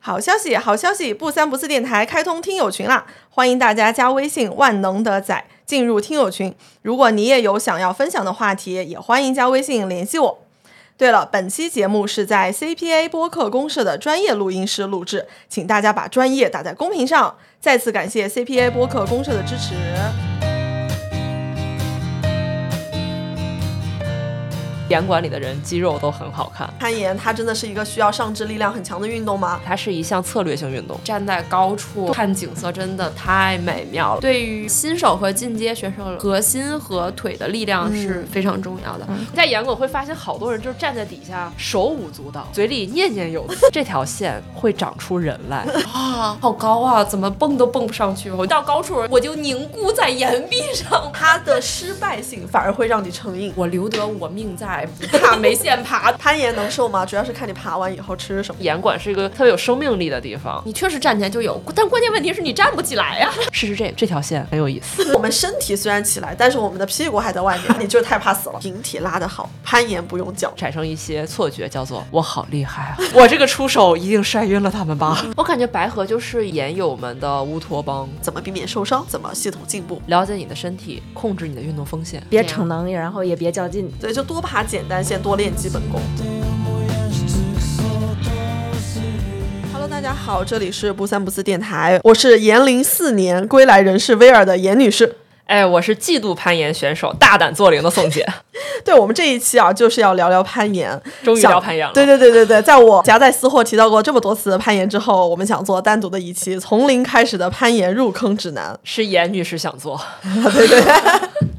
好消息，好消息！不三不四电台开通听友群啦，欢迎大家加微信“万能的仔”进入听友群。如果你也有想要分享的话题，也欢迎加微信联系我。对了，本期节目是在 CPA 播客公社的专业录音室录制，请大家把专业打在公屏上。再次感谢 CPA 播客公社的支持。严管里的人肌肉都很好看。攀岩它真的是一个需要上肢力量很强的运动吗？它是一项策略性运动，站在高处看景色真的太美妙了。对于新手和进阶选手，核心和腿的力量是非常重要的。在严管会发现好多人就是站在底下手舞足蹈，嘴里念念有词。这条线会长出人来啊，好高啊，怎么蹦都蹦不上去。我到高处我就凝固在岩壁上，它的失败性反而会让你成瘾。我留得我命在。不怕没线爬，攀岩能瘦吗？主要是看你爬完以后吃什么。岩馆是一个特别有生命力的地方，你确实站起来就有，但关键问题是你站不起来呀。试试这这条线很有意思。我们身体虽然起来，但是我们的屁股还在外面，你就是太怕死了。引体拉得好，攀岩不用脚，产生一些错觉，叫做我好厉害啊！我这个出手一定晒晕了他们吧？我感觉白河就是岩友们的乌托邦，怎么避免受伤？怎么系统进步？了解你的身体，控制你的运动风险，别逞能，然后也别较劲。对，就多爬简单先，多练基本功。Hello，大家好，这里是不三不四电台，我是延龄四年归来人士威尔的严女士。哎，我是嫉妒攀岩选手大胆做零的宋姐。对我们这一期啊，就是要聊聊攀岩。终于聊攀岩了。对对对对对，在我夹带私货提到过这么多次攀岩之后，我们想做单独的一期从零开始的攀岩入坑指南。是严女士想做。对 对。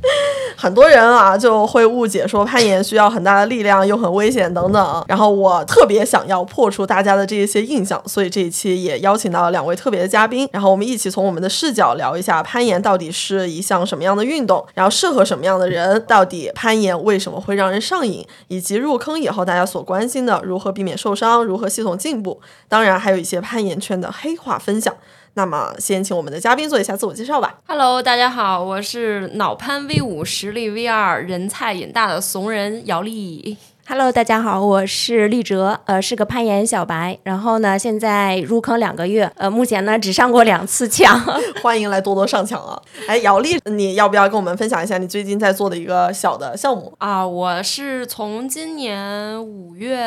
很多人啊就会误解说攀岩需要很大的力量，又很危险等等。然后我特别想要破除大家的这一些印象，所以这一期也邀请到了两位特别的嘉宾，然后我们一起从我们的视角聊一下攀岩到底是一项什么样的运动，然后适合什么样的人，到底攀岩为什么会让人上瘾，以及入坑以后大家所关心的如何避免受伤，如何系统进步，当然还有一些攀岩圈的黑话分享。那么，先请我们的嘉宾做一下自我介绍吧。Hello，大家好，我是脑攀 V 五实力 V 二人菜瘾大的怂人姚丽。Hello，大家好，我是丽哲，呃，是个攀岩小白。然后呢，现在入坑两个月，呃，目前呢只上过两次墙。欢迎来多多上墙啊！哎，姚丽，你要不要跟我们分享一下你最近在做的一个小的项目啊？我是从今年五月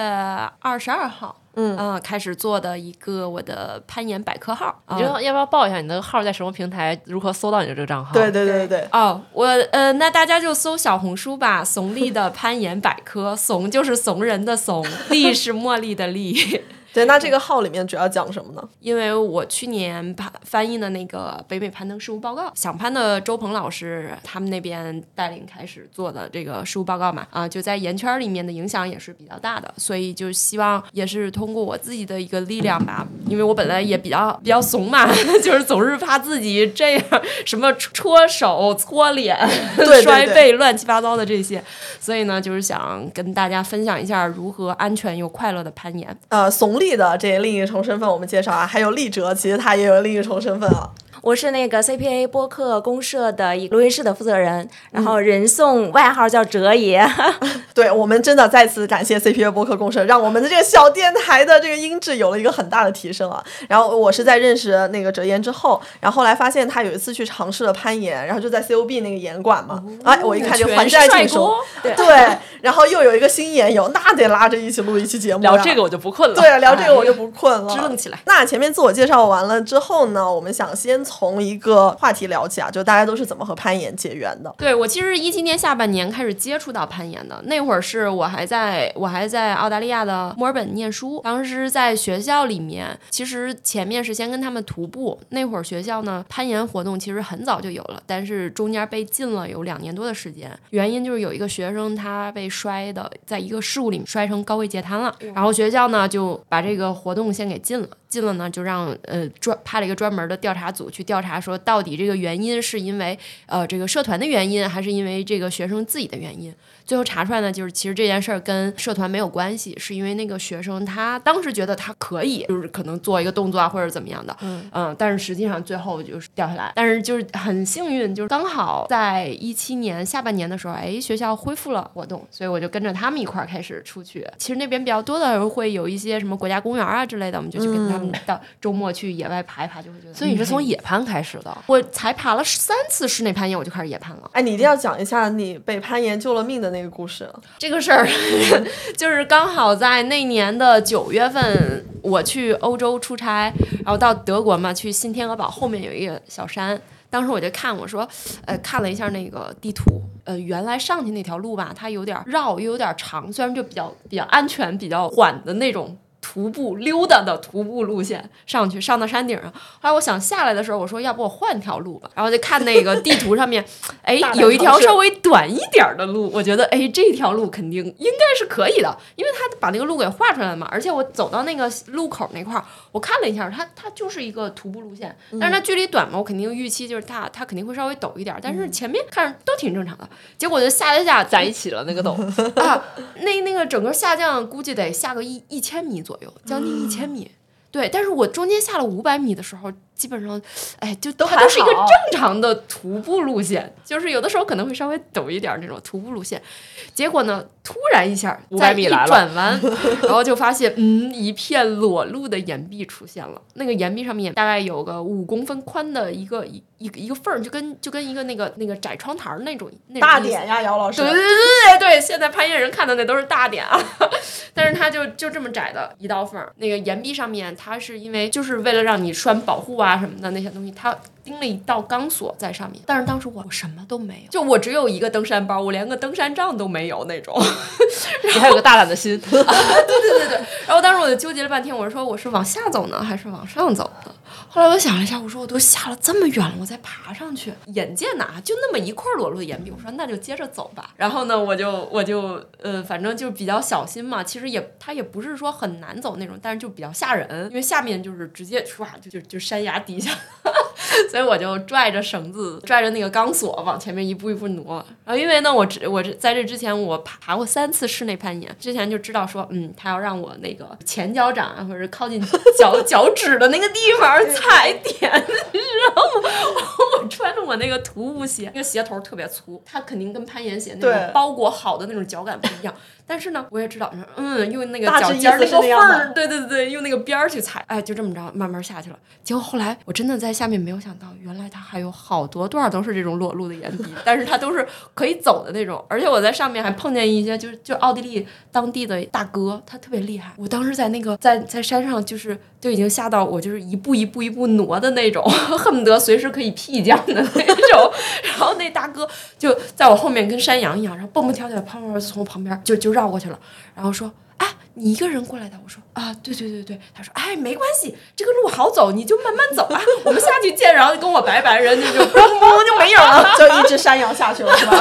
二十二号。嗯开始做的一个我的攀岩百科号，你要要不要报一下你那个号在什么平台？如何搜到你的这个账号？对对对对哦，我呃，那大家就搜小红书吧，怂丽的攀岩百科，怂就是怂人的怂，丽是茉莉的丽。对，那这个号里面主要讲什么呢？因为我去年攀翻译的那个北美攀登事务报告，想攀的周鹏老师他们那边带领开始做的这个事务报告嘛，啊，就在岩圈里面的影响也是比较大的，所以就希望也是通过我自己的一个力量吧，因为我本来也比较比较怂嘛，就是总是怕自己这样什么戳手、搓脸、摔背、乱七八糟的这些，所以呢，就是想跟大家分享一下如何安全又快乐的攀岩。呃，怂。丽的这另一重身份，我们介绍啊，还有丽哲，其实他也有另一重身份啊。我是那个 CPA 播客公社的录音室的负责人，然后人送外号叫哲爷。对我们真的再次感谢 CPA 播客公社，让我们的这个小电台的这个音质有了一个很大的提升啊。然后我是在认识那个哲言之后，然后后来发现他有一次去尝试了攀岩，然后就在 COB 那个岩馆嘛，哎，我一看就还是挺熟。对，然后又有一个新岩友，那得拉着一起录一期节目。聊这个我就不困了。对，聊这个我就不困了，支棱起来。那前面自我介绍完了之后呢，我们想先。从一个话题聊起啊，就大家都是怎么和攀岩结缘的？对我其实一七年下半年开始接触到攀岩的，那会儿是我还在我还在澳大利亚的墨尔本念书，当时在学校里面，其实前面是先跟他们徒步，那会儿学校呢攀岩活动其实很早就有了，但是中间被禁了有两年多的时间，原因就是有一个学生他被摔的在一个树里摔成高位截瘫了，然后学校呢就把这个活动先给禁了。进了呢，就让呃专派了一个专门的调查组去调查，说到底这个原因是因为呃这个社团的原因，还是因为这个学生自己的原因？最后查出来呢，就是其实这件事儿跟社团没有关系，是因为那个学生他当时觉得他可以，就是可能做一个动作啊或者怎么样的，嗯嗯，但是实际上最后就是掉下来。但是就是很幸运，就是刚好在一七年下半年的时候，哎，学校恢复了活动，所以我就跟着他们一块儿开始出去。其实那边比较多的会有一些什么国家公园啊之类的，我们就去跟他们。到周末去野外爬一爬，就会觉得。所以你是从嗯野攀开始的。我才爬了三次室内攀岩，我就开始野攀了。哎，你一定要讲一下你被攀岩救了命的那个故事。这个事儿 就是刚好在那年的九月份，我去欧洲出差，然后到德国嘛，去新天鹅堡后面有一个小山。当时我就看我说，呃，看了一下那个地图，呃，原来上去那条路吧，它有点绕又有点长，虽然就比较比较安全、比较缓的那种。徒步溜达的徒步路线上去，上到山顶上。后来我想下来的时候，我说要不我换条路吧。然后就看那个地图上面，哎有一条稍微短一点的路，我觉得哎这条路肯定应该是可以的，因为他把那个路给画出来了嘛。而且我走到那个路口那块儿，我看了一下，它它就是一个徒步路线，但是它距离短嘛，我肯定预期就是它它肯定会稍微陡一点，但是前面看着都挺正常的。结果就下下下在一起了那个陡，啊，那那个整个下降估计得下个一一千米左右，左右将近一千米。对，但是我中间下了五百米的时候，基本上，哎，就都还都是一个正常的徒步路线，就是有的时候可能会稍微陡一点儿那种徒步路线。结果呢，突然一下，500在一来转弯，然后就发现，嗯，一片裸露的岩壁出现了。那个岩壁上面大概有个五公分宽的一个一一个一个缝儿，就跟就跟一个那个那个窄窗台儿那种那种大点呀，姚老师对。对对对对，现在攀岩人看的那都是大点啊，但是它就就这么窄的一道缝儿，那个岩壁上面，它是因为就是为了让你拴保护啊什么的那些东西，他钉了一道钢索在上面。但是当时我我什么都没有，就我只有一个登山包，我连个登山杖都没有那种。你还有个大胆的心。对对对对然后当时我就纠结了半天，我说我是往下走呢，还是往上走呢？后来我想了一下，我说我都下了这么远了，我再爬上去，眼见呐就那么一块裸露的岩壁，我说那就接着走吧。然后呢，我就我就呃，反正就比较小心嘛。其实也它也不是说很难走那种，但是就比较吓人，因为下面就是直接唰就就就山崖底下。所以我就拽着绳子，拽着那个钢索往前面一步一步挪。然后因为呢，我只我这在这之前我爬爬过三次室内攀岩，之前就知道说，嗯，他要让我那个前脚掌啊或者靠近脚 脚趾的那个地方踩点，你知道吗？我穿着我那个徒步鞋，那个鞋头特别粗，它肯定跟攀岩鞋那对种包裹好的那种脚感不一样。但是呢，我也知道，嗯，用那个脚尖儿那个缝儿，对对对，用那个边儿去踩，哎，就这么着慢慢下去了。结果后来我真的在下面没有想到，原来它还有好多段儿都是这种裸露的岩壁，但是它都是可以走的那种。而且我在上面还碰见一些就是就奥地利当地的大哥，他特别厉害。我当时在那个在在山上就是就已经吓到我就是一步一步一步挪的那种，恨不得随时可以劈降的那种。然后那大哥就在我后面跟山羊一样，然后蹦蹦跳跳，啪啪从我旁边就就绕过去了，然后说。啊，你一个人过来的？我说啊，对对对对。他说，哎，没关系，这个路好走，你就慢慢走啊。我们下去见，然后跟我拜拜，人家就 嘣嘣就没影了。就一只山羊下去了，是吧？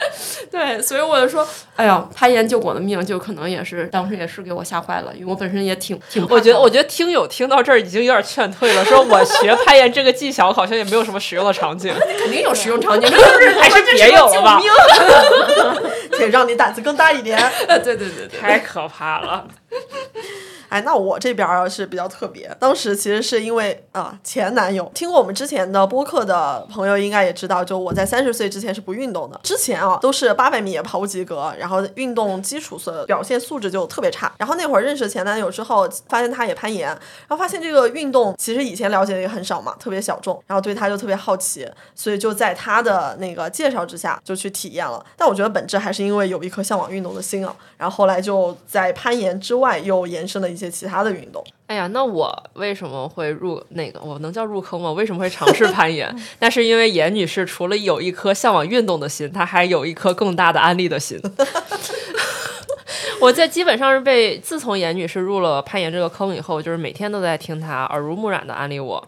对，所以我就说，哎呀，攀岩救我的命，就可能也是当时也是给我吓坏了，因为我本身也挺挺我觉得，我觉得听友听到这儿已经有点劝退了，说我学攀岩这个技巧好像也没有什么实用的场景，肯定有实用场景，就是还是别有了吧？可以让你胆子更大一点。对对对对，太可怕了。哎，那我这边儿是比较特别，当时其实是因为啊、前男友，听过我们之前的播客的朋友应该也知道，就我在三十岁之前是不运动的，之前啊都是八百米也跑不及格，然后运动基础所表现素质就特别差。然后那会儿认识前男友之后，发现他也攀岩，然后发现这个运动其实以前了解的也很少嘛，特别小众，然后对他就特别好奇，所以就在他的那个介绍之下就去体验了。但我觉得本质还是因为有一颗向往运动的心啊，然后后来就在攀岩之外又延伸了一些其他的运动。哎呀，那我为什么会入那个？我能叫入坑吗？为什么会尝试攀岩？那是因为严女士除了有一颗向往运动的心，她还有一颗更大的安利的心。我在基本上是被自从严女士入了攀岩这个坑以后，就是每天都在听她耳濡目染的安利我。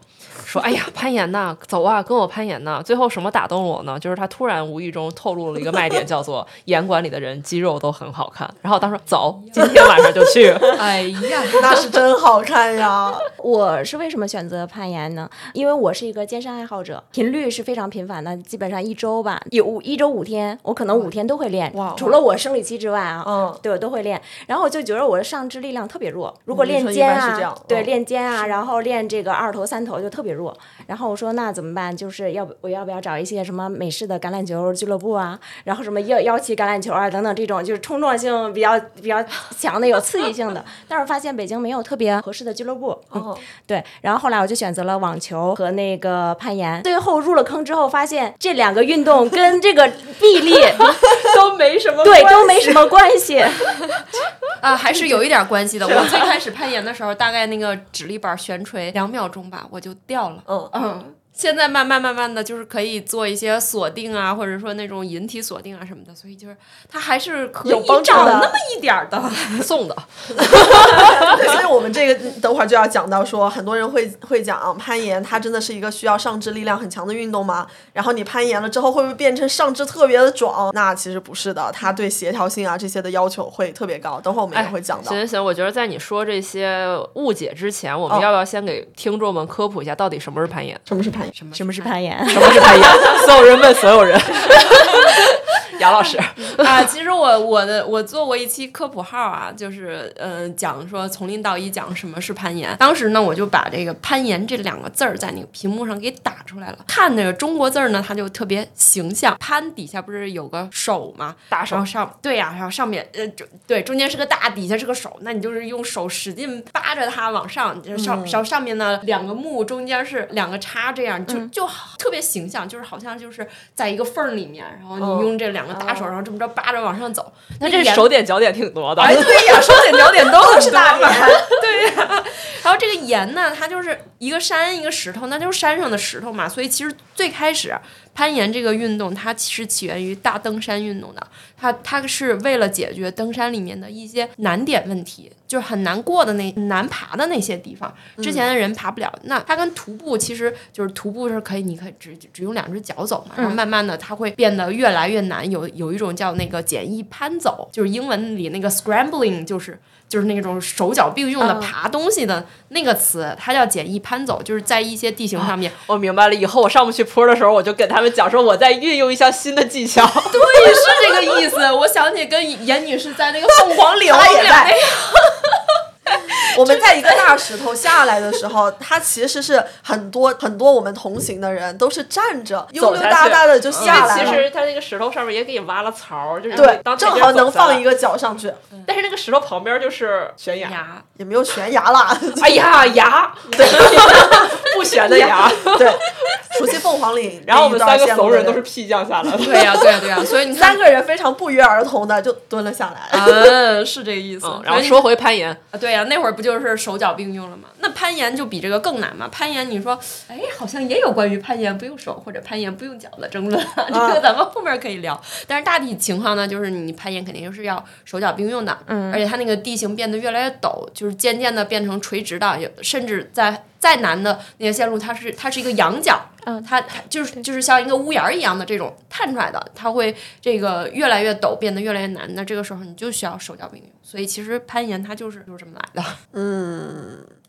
说哎呀，攀岩呐，走啊，跟我攀岩呐。最后什么打动我呢？就是他突然无意中透露了一个卖点，叫做岩馆里的人肌肉都很好看。然后我当时走，今天晚上就去。哎呀，那是真好看呀！我是为什么选择攀岩呢？因为我是一个健身爱好者，频率是非常频繁的，基本上一周吧，有一周五天，我可能五天都会练。哇除了我生理期之外啊，嗯对我都会练。然后我就觉得我的上肢力量特别弱，如果练肩啊对，嗯练肩啊，然后练这个二头、三头就特别别弱。然后我说那怎么办？就是要不我要不要找一些什么美式的橄榄球俱乐部啊，然后什么腰腰旗橄榄球啊等等这种就是冲撞性比较比较强的有刺激性的。但是发现北京没有特别合适的俱乐部。哦，对，然后后来我就选择了网球和那个攀岩。最后入了坑之后，发现这两个运动跟这个臂力 都没什么对都没什么关系。啊，还是有一点关系的。我最开始攀岩的时候，大概那个指力板悬垂两秒钟吧，我就掉了。嗯。嗯，现在慢慢慢慢的就是可以做一些锁定啊，或者说那种引体锁定啊什么的，所以就是它还是可以有帮助的长那么一点儿的。送的，对所以我们这个等会儿就要讲到说，很多人会会讲攀岩，它真的是一个需要上肢力量很强的运动吗？然后你攀岩了之后，会不会变成上肢特别的壮？那其实不是的，它对协调性啊这些的要求会特别高。等会儿我们也会讲到。行行行，我觉得在你说这些误解之前，我们哦要不要先给听众们科普一下，到底什么是攀岩？什么是攀岩？什么什么是攀岩？什么是攀岩？所有人问所有人。杨老师，啊，其实我我的我做过一期科普号啊，就是呃讲说从零到一讲什么是攀岩。当时呢，我就把这个攀岩这两个字儿在那个屏幕上给打出来了。看那个中国字儿呢，它就特别形象。攀底下不是有个手吗？大手然后上对呀、然后上面呃中对中间是个大，底下是个手，那你就是用手使劲扒着它往上，就是上上上面呢两个木，中间是两个叉，这样就就特别形象，就是好像就是在一个缝儿里面，然后你嗯用这两个大手，然后这么着扒着往上走。那这手点脚点挺多的。哎，对呀，手点脚点都 都是大点，对呀、然后这个盐呢，它就是一个山一个石头，那就是山上的石头嘛。所以其实最开始攀岩这个运动，它其实起源于大登山运动的。它它是为了解决登山里面的一些难点问题，就是很难过的那难爬的那些地方，之前的人爬不了。那它跟徒步其实就是徒步是可以，你可以只只用两只脚走嘛，然后慢慢的它会变得越来越难。有有一种叫那个简易攀走，就是英文里那个 scrambling，就是就是那种手脚并用的嗯爬东西的那个词，它叫简易攀走，就是在一些地形上面。我明白了，以后我上不去坡的时候，我就跟他们讲说我在运用一项新的技巧。对，是这个意思。我想起跟严女士在那个凤凰岭，她也在 我们在一个大石头下来的时候，它其实是很多很多我们同行的人都是站着悠悠走下去哒哒的就下来其实它那个石头上面也给你挖了槽，就是对，正好能放一，个脚上去，但是那个石头旁边就是悬崖。也没有悬崖啦。哎呀，崖，对，不悬的崖。对，熟悉凤凰岭，然后我们三个怂人都是是屁降下来的。对呀，对呀，对呀。所以你三，个人非常不约而同的就蹲了下来。嗯，是这个意思。嗯，然后说回攀岩，啊，对呀、那会儿不就是手脚并用了吗？那攀岩就比这个更难嘛。攀岩，你说，哎，好像也有关于攀岩不用手或者攀岩不用脚的争论，这个咱们后面可以聊。但是大体情况呢，就是你攀岩肯定是要手脚并用的，嗯，而且它那个地形变得越来越陡，就是渐渐的变成垂直的，有甚至在再难的那些线路，它是它是一个仰角。嗯它它就是就是像一个屋檐儿一样的这种探出来的，它会这个越来越陡，变得越来越难。那这个时候你就需要手脚并用。所以其实攀岩它就是就是这么来的。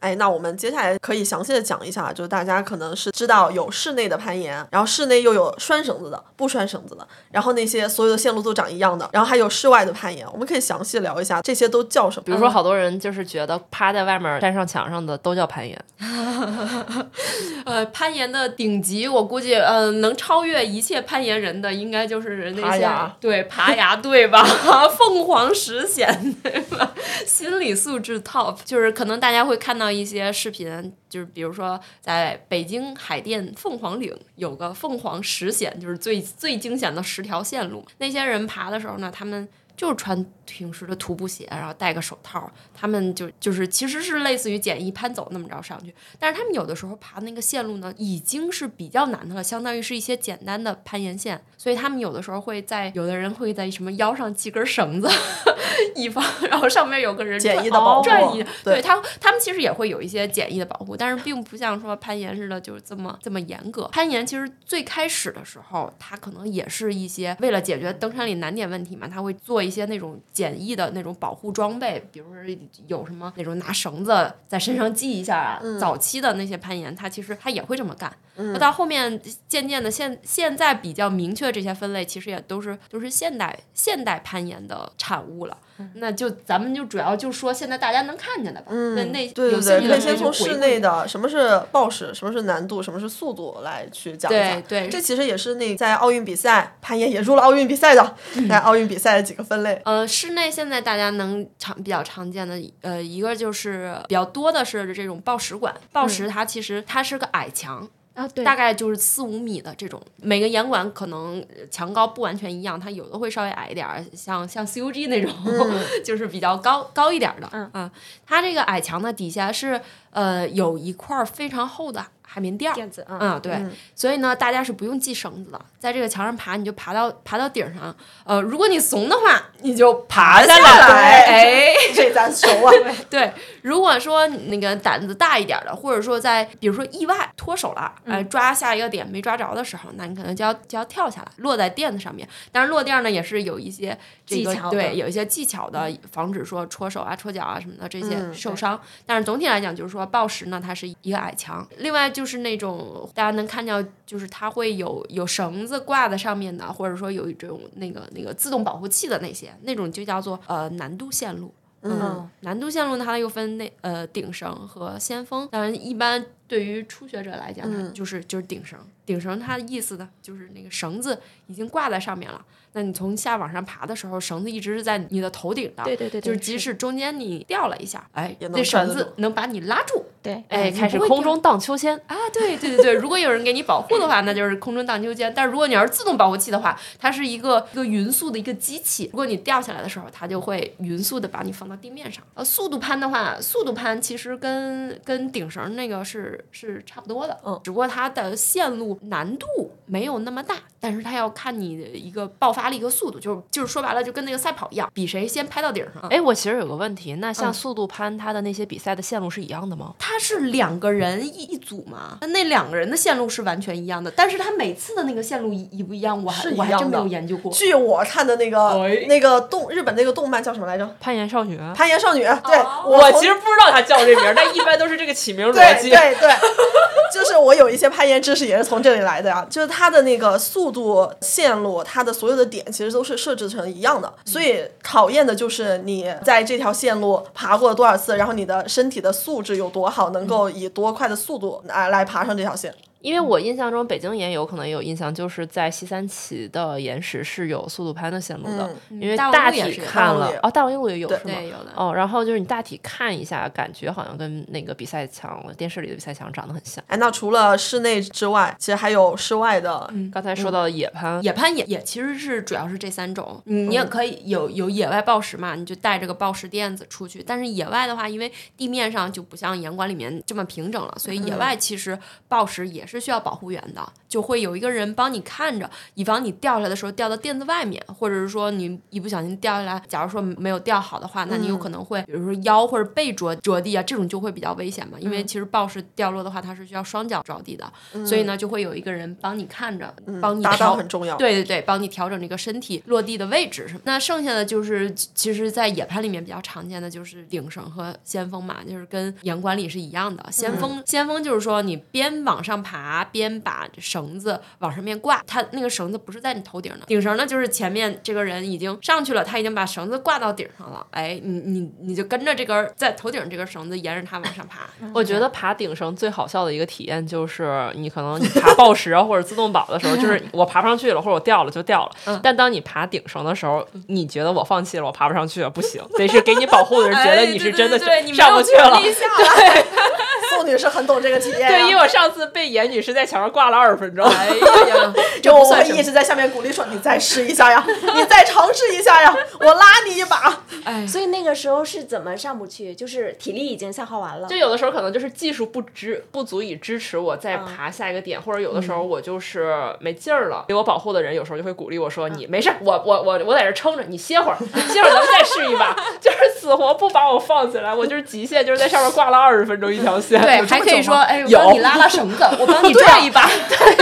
哎，那我们接下来可以详细的讲一下，就大家可能是知道有室内的攀岩，然后室内又有拴绳子的、不拴绳子的，然后那些所有的线路都长一样的，然后还有室外的攀岩，我们可以详细聊一下这些都叫什么。比如说，好多人就是觉得趴在外面粘上墙上的都叫攀岩，呃，攀岩的顶级，我估计呃能超越一切攀岩人的，应该就是那些爬对爬崖队吧？凤凰石险对吧？心理素质 top，就是可能大家会看到一些视频，就是比如说在北京海淀凤凰岭有个凤凰十险，就是最最惊险的十条线路。那些人爬的时候呢，他们。就是穿平时的徒步鞋，然后戴个手套，他们就就是其实是类似于简易攀走那么着上去，但是他们有的时候爬那个线路呢，已经是比较难的了，相当于是一些简单的攀岩线，所以他们有的时候会在，有的人会在什么腰上系根绳子，以防，然后上面有个人简易的保护，对对他他们其实也会有一些简易的保护，但是并不像说攀岩似的就是这么这么严格。攀岩其实最开始的时候，他可能也是一些为了解决登山里难点问题嘛，他会做一些那种简易的那种保护装备，比如说有什么那种拿绳子在身上系一下啊。早期的那些攀岩，他其实他也会这么干。那到后面渐渐的现现在比较明确这些分类，其实也都是都是现代现代攀岩的产物了。那就咱们就主要就说现在大家能看见的吧。那那对对对，可以先从室内的什么是报时，什么是难度，什么是速度来去讲一讲。对对这其实也是那在奥运比赛攀岩也入了奥运比赛的，嗯 在奥运比赛的几个分类。呃，室内现在大家能常比较常见的，呃，一个就是比较多的是这种报时馆。报时它其实它是个矮墙，啊，对，大概就是四五米的这种。每个严管可能呃墙高不完全一样，它有的会稍微矮一点儿，像像 CUG 那种，就是比较高高一点儿的。嗯啊，它这个矮墙呢底下是呃有一块儿非常厚的海绵垫儿。垫子啊，嗯，对，所以呢，大家是不用系绳子的，在这个墙上爬，你就爬到爬到顶上。呃，如果你怂的话，你就爬下下来哎，这咱熟啊。对，如果说那个胆子大一点的，或者说在比如说意外脱手了，哎、抓下一个点没抓着的时候，那你可能就要就要跳下来，落在垫子上面。但是落垫呢，也是有一些这个技巧对，有一些技巧的，防止说戳手啊、戳脚啊什么的这些嗯受伤。但是总体来讲，就是说抱石呢，它是一个矮墙。另外就是那种大家能看到，就是它会有有绳子挂在上面的，或者说有一种那个那个自动保护器的那些，那种就叫做呃难度线路。嗯，难度线路呢，它又分那呃顶绳和先锋。当然，一般对于初学者来讲，它就是就是顶绳。顶绳它的意思呢，就是那个绳子已经挂在上面了。那你从下往上爬的时候，绳子一直是在你的头顶的。对对对对就是即使中间你掉了一下，哎，那绳子能把你拉住。对，哎，开始空中荡秋千。啊，对对对对，如果有人给你保护的话，那就是空中荡秋千。但是如果你要是自动保护器的话，它是一个一个匀速的一个机器。如果你掉下来的时候，它就会匀速的把你放到地面上。呃，速度攀的话，速度攀其实跟跟顶绳那个是是差不多的，嗯，只不过它的线路难度没有那么大，但是它要看你的一个爆发力和速度，就是就是说白了就跟那个赛跑一样，比谁先拍到顶上。哎，我其实有个问题，那像嗯速度攀，它的那些比赛的线路是一样的吗？它是两个人一一组嘛，那那两个人的线路是完全一样的，但是他每次的那个线路一一不一样，我还是我还真没有研究过。据我看的那个、哎那个动日本那个动漫叫什么来着？攀岩少女。攀岩少女。对，我我其实不知道它叫这名儿，但一般都是这个起名逻辑。对对对，对 就是我有一些攀岩知识也是从这里来的呀。就是它的那个速度线路，它的所有的点其实都是设置成一样的，所以考验的就是你在这条线路爬过了多少次，然后你的身体的素质有多好，能够以多快的速度来来爬上这条线。因为我印象中北京也有可能也有印象，就是在西三旗的岩石是有速度攀的线路的，因为大大体看了哦，大王路也有是吗？有的。哦，然后就是你大体看一下，感觉好像跟那个比赛墙电视里的比赛墙长得很像。哎，那除了室内之外，其实还有室外的。刚才说到的野攀，野攀也也其实是主要是这三种，你你也可以有有野外暴食嘛，你就带着个暴食垫子出去。但是野外的话，因为地面上就不像岩馆里面这么平整了，所以野外其实暴食也是需要保护员的，就会有一个人帮你看着，以防你掉下来的时候掉到垫子外面，或者是说你一不小心掉下来，假如说没有掉好的话，那你有可能会比如说腰或者背着着地啊，这种就会比较危险嘛，因为其实抱式掉落的话，它是需要双脚着地的，所以呢就会有一个人帮你看着，帮你搭调档很重要。对对对，帮你调整这个身体落地的位置什么。那剩下的就是，其其实，在野攀里面比较常见的就是顶绳和先锋嘛，就是跟岩管理是一样的。先锋、先锋就是说你边往上爬边把绳子往上面挂，它那个绳子不是在你头顶的。顶绳呢，就是前面这个人已经上去了，他已经把绳子挂到顶上了，哎，你你你就跟着这根在头顶这根绳子沿着它往上爬。我觉得爬顶绳最好笑的一个体验就是，你可能你爬抱石啊 或者自动保的时候，就是我爬不上去了，或者我掉了就掉了。但当你爬顶绳的时候，你觉得我放弃了，我爬不上去了，不行，得是给你保护的人觉得你是真的上不去了。权利下来 宋女士很懂这个体验、啊。对，因为我上次被严女士在墙上挂了二十分钟。哎呀，这就我会一直在下面鼓励说：“你再试一下呀，你再尝试一下呀，我拉你一把。哎，所以那个时候是怎么上不去？就是体力已经消耗完了就。有的时候可能就是技术不支不足以支持我再爬下一个点，或者有的时候我就是没劲儿了。给我保护的人有时候就会鼓励我说：“你没事，我我我我在这撑着，你歇会儿，歇会儿咱们再试一把。”就是死活不把我放起来，我就是极限，就是在上面挂了二十分钟一条线。对还可以说，哎，我有帮你拉拉绳子，我帮你 对啊拽一把。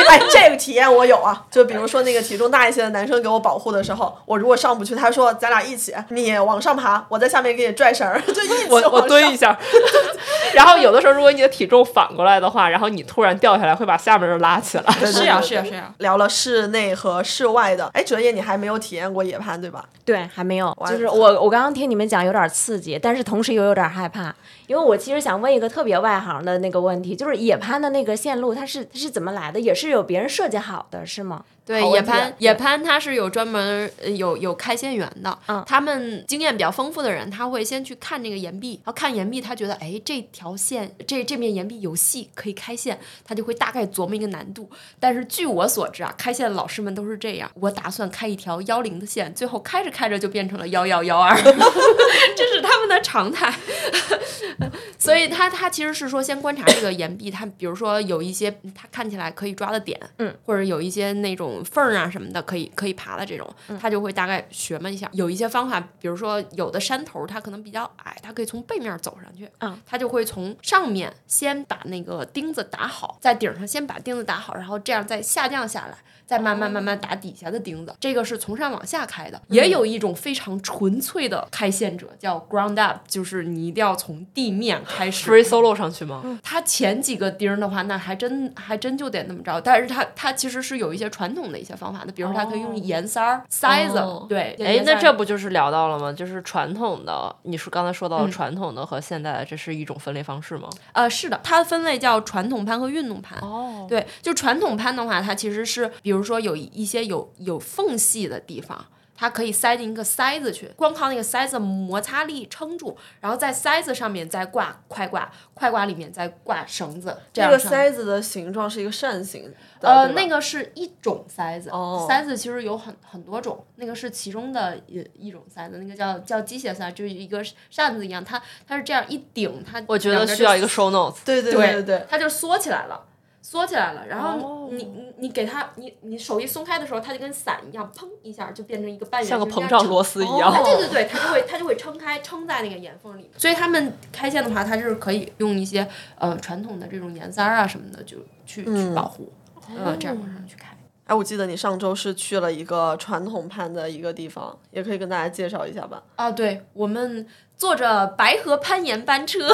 哎，这个体验我有啊，就比如说那个体重大一些的男生给我保护的时候，我如果上不去，他说咱俩一起，你往上爬，我在下面给你拽绳儿，就一起我我蹲一下，然后有的时候如果你的体重反过来的话，然后你突然掉下来，会把下面人拉起来。对对是呀对是呀是呀聊了室内和室外的，哎，哲野你还没有体验过野攀对吧？对，还没有，就是我我刚刚听你们讲有点刺激，但是同时又有点害怕，因为我其实想问一个特别外行的那个问题，就是野攀的那个线路它是它是怎么来的？也是有别人设计好的是吗？对，野攀野攀他是有专门呃有有开线员的，嗯他们经验比较丰富的人，他会先去看这个岩壁，然后看岩壁，他觉得哎这条线这这面岩壁有戏可以开线，他就会大概琢磨一个难度。但是据我所知啊，开线的老师们都是这样，我打算开一条幺零的线，最后开着开着就变成了幺幺幺二，这是他们的常态。所以他他其实是说先观察这个岩壁，他比如说有一些他看起来可以抓的点，嗯，或者有一些那种缝儿啊什么的可以可以爬的这种，他就会大概学嘛一下。有一些方法，比如说有的山头它可能比较矮，它可以从背面走上去，嗯，他就会从上面先把那个钉子打好，在顶上先把钉子打好，然后这样再下降下来。再慢慢慢慢打底下的钉子，这个是从上往下开的。也有一种非常纯粹的开线者，叫 ground up，就是你一定要从地面开始 free solo 上去吗？它前几个钉儿的话，那还真还真就得那么着。但是它它其实是有一些传统的一些方法的，比如说它可以用盐塞儿、塞子，哦对。哎，那这不就是聊到了吗？就是传统的，你说刚才说到传统的和现代的，这是一种分类方式吗？呃是的，它的分类叫传统攀和运动攀。哦，对，就传统攀的话，它其实是比如说有一些有有缝隙的地方。它可以塞进一个塞子去，光靠那个塞子摩擦力撑住，然后在塞子上面再挂快挂，快挂里面再挂绳子，这这个样塞子的形状是一个扇形的，呃，那个是一种塞子，哦塞子其实有很很多种，那个是其中的一一种塞子，那个叫叫机械塞，就是一个扇子一样，它它是这样一顶，它我觉得需要一个 show notes。对对对对对，它就缩起来了。缩起来了，然后哦你你你给它，你你手一松开的时候，它就跟伞一样，砰一下就变成一个半圆，像个膨胀螺丝一啊，样。对对对，它就会它就会撑开，撑在那个岩缝里。所以他们开线的话，它就是可以用一些呃传统的这种岩塞儿啊什么的，就去、去保护，呃，这样往上去开。哎，我记得你上周是去了一个传统攀的一个地方，也可以跟大家介绍一下吧。啊，对，我们坐着白河攀岩班车。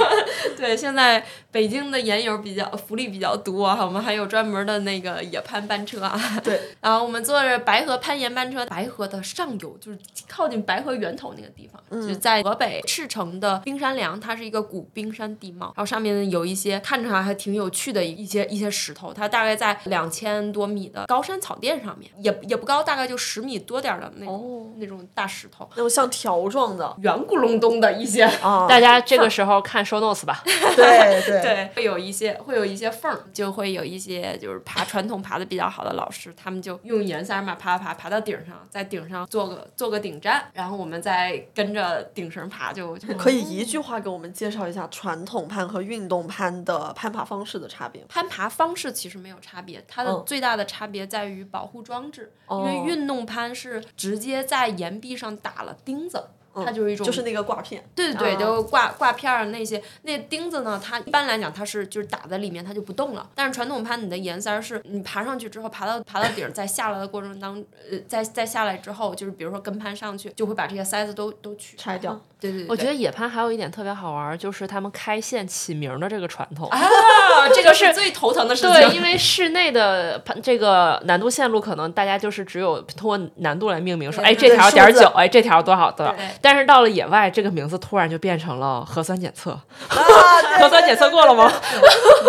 对，现在北京的岩友比较福利比较多啊，我们还有专门的那个野攀班车啊。对，然后我们坐着白河攀岩班车，白河的上游就是靠近白河源头那个地方，就在河北赤城的冰山梁，它是一个古冰山地貌，然后上面有一些看着还挺有趣的一些一些石头，它大概在两千多米的高山草甸上面，也也不高，大概就十米多点儿的那种、哦那种大石头。那种像条状的圆咕隆咚的一些，啊，大家这个时候看 show notes 吧。对对 对，会有一些会有一些缝儿，就会有一些就是爬传统爬的比较好的老师，他们就用岩塞嘛爬爬爬到顶上，在顶上做个做个顶站，然后我们再跟着顶绳爬就，就可以一句话给我们介绍一下传统攀和运动攀的攀爬方式的差别。攀爬方式其实没有差别，它的嗯最大的差别在于保护装置，因哦为运动攀是直接在岩壁上打了钉子。它就是一种，就是那个挂片，对对对，啊就挂挂片儿那些那钉子呢，它一般来讲它是就是打在里面它就不动了。但是传统攀你的岩塞儿是你爬上去之后，爬到爬到顶儿，在下来的过程当呃，再再下来之后，就是比如说跟攀上去，就会把这些塞子都都取拆掉。对对对，我觉得野攀还有一点特别好玩儿，就是他们开线起名的这个传统。啊，这个是最头疼的事情。对，因为室内的攀这个难度线路，可能大家就是只有通过难度来命名，说哎这条点儿九，哎这条多少多少对。但是到了野外，这个名字突然就变成了核酸检测。啊，核酸检测过了吗？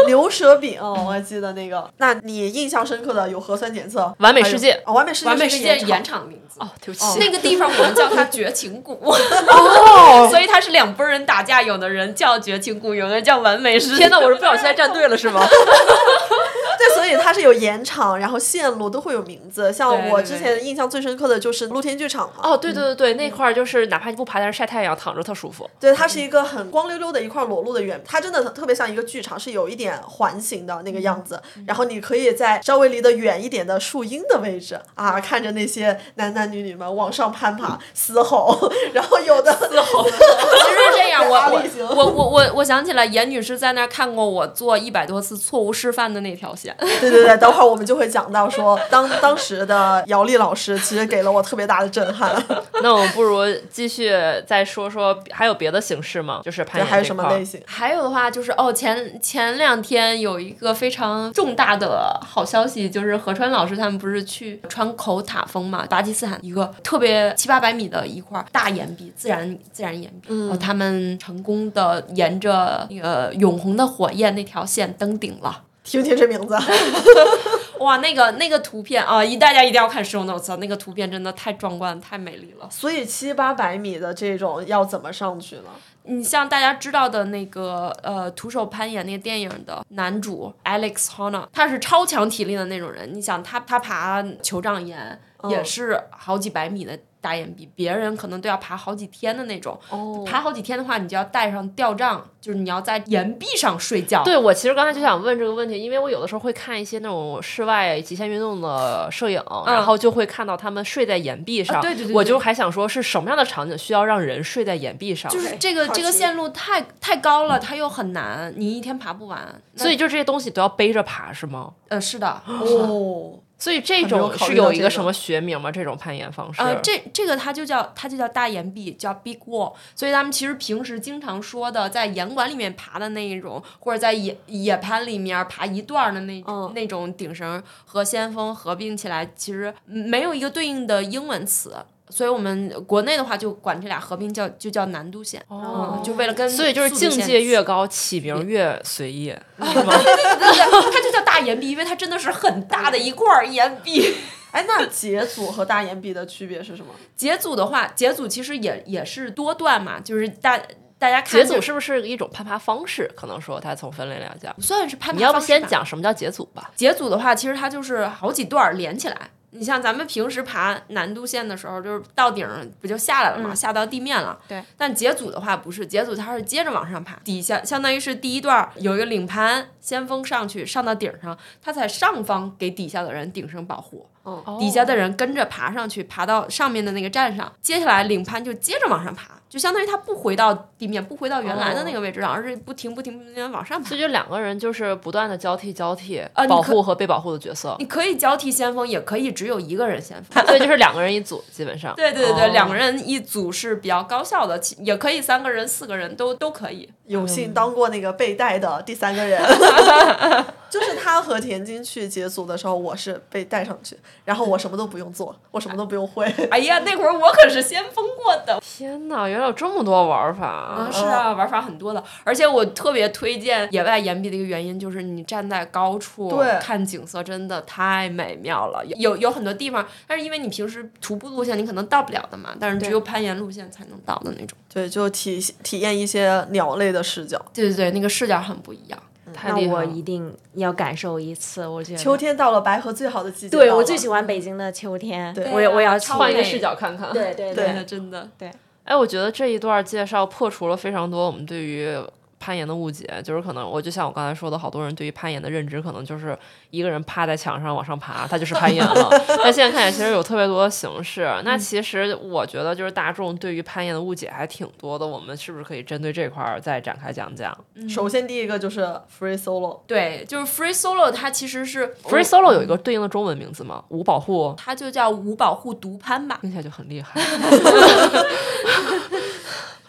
牛舌饼，哦我还记得那个。那你印象深刻的有核酸检测，完美世界哦，完美世界，完美世界演盐场名字。哦，对不起，那个地方我们叫它绝情谷，哦，所以它是两拨人打架，有的人叫绝情谷，有的人叫完美世界。天哪，我是不小心站队了是吗？所以它是有盐场，然后线路都会有名字。像我之前印象最深刻的就是露天剧场嘛，哦，对对对对，那块儿就是哪怕你不爬，在那晒太阳，躺着特舒服。对，它是一个很光溜溜的一块裸露的原，它真的特别像一个剧场，是有一点环形的那个样子。然后你可以在稍微离得远一点的树荫的位置啊，看着那些男男女女们往上攀爬、嘶吼，然后有的嘶吼，其实这样，我我我我我我想起来，严女士在那儿看过我做一百多次错误示范的那条线。对 对对，等会儿我们就会讲到说，当当时的姚丽老师其实给了我特别大的震撼。那我们不如继续再说说，还有别的形式吗？就是攀岩还有什么类型？还有的话就是哦，前前两天有一个非常重大的好消息，就是何川老师他们不是去川口塔峰嘛，巴基斯坦一个特别七八百米的一块大岩壁，自然自然岩壁，嗯、他们成功的沿着那个永恒的火焰那条线登顶了。听听这名字，哇，那个那个图片啊，一大家一定要看 show notes，啊那个图片真的太壮观、太美丽了。所以七八百米的这种要怎么上去呢？你像大家知道的那个呃，徒手攀岩那个电影的男主 Alex Honnold，他是超强体力的那种人。你想他他爬酋长岩也是好几百米的大岩壁，别人可能都要爬好几天的那种。哦爬好几天的话，你就要带上吊帐，就是你要在岩壁上睡觉。对，我其实刚才就想问这个问题，因为我有的时候会看一些那种室外极限运动的摄影，然后就会看到他们睡在岩壁上。啊对对对对我就还想说，是什么样的场景需要让人睡在岩壁上？就是这个这个线路太太高了，它又很难，你一天爬不完。所以就这些东西都要背着爬是吗？呃，是的，哦，所以这种是有一个什么学名吗？这种攀岩方式？呃，这这个它就叫它就叫大岩壁，叫 Big Wall。所以他们其实平时经常说的，在岩馆里面爬的那一种，或者在野野攀里面爬一段的那、嗯那种顶绳和先锋合并起来，其实没有一个对应的英文词。所以我们国内的话就管这俩合并叫就叫南都县，哦嗯，就为了跟所以就是境界越高，起名越随意，对对 对？它就叫大岩壁，因为它真的是很大的一块儿岩壁。哎，那解组和大岩壁的区别是什么？解组的话，解组其实也也是多段嘛，就是大大家看解组是不是一种攀爬方式？可能说它从分类来讲，算是攀爬你要不先讲什么叫解组吧？解组的话，其实它就是好几段连起来。你像咱们平时爬难度线的时候，就是到顶儿不就下来了嘛，下到地面了。对。但解组的话不是，解组它是接着往上爬，底下相当于是第一段有一个领盘先锋上去，上到顶上，它在上方给底下的人顶上保护。哦底下的人跟着爬上去，爬到上面的那个站上，接下来领盘就接着往上爬，就相当于他不回到地面，不回到原来的那个位置上，而是不停不停不停往上爬所。以就两个人就是不断的交替交替，呃保护和被保护的角色你，可以交替先锋，也可以只有一个人先锋。所以就是两个人一组，基本上。对对对对，哦两个人一组是比较高效的，也可以三个人、四个人都都可以。有幸当过那个被带的第三个人，就是他和田津去解组的时候，我是被带上去，然后我什么都不用做，我什么都不用会。哎呀，那会儿我可是先锋过的。天哪，原来有这么多玩法！啊，是啊，玩法很多的，而且我特别推荐野外岩壁的一个原因就是你站在高处看景色真的太美妙了。有有很多地方，但是因为你平时徒步路线你可能到不了的嘛，但是只有攀岩路线才能到的那种。对，就体体验一些鸟类的视角。对对对，那个视角很不一样。那我一定要感受一次，我觉得秋天到了，白河最好的季节了。对我最喜欢北京的秋天，对我也我要换一个视角看看。对对对真的真的。哎，我觉得这一段介绍破除了非常多我们对于攀岩的误解，就是可能我就像我刚才说的，好多人对于攀岩的认知可能就是一个人趴在墙上往上爬，他就是攀岩了。但现在看起来其实有特别多的形式。那其实我觉得就是大众对于攀岩的误解还挺多的，我们是不是可以针对这块儿再展开讲讲首先第一个就是 free solo，对，就是 free solo，它其实是？Free solo 有一个对应的中文名字吗？无保护，它就叫无保护独攀吧。听起来就很厉害。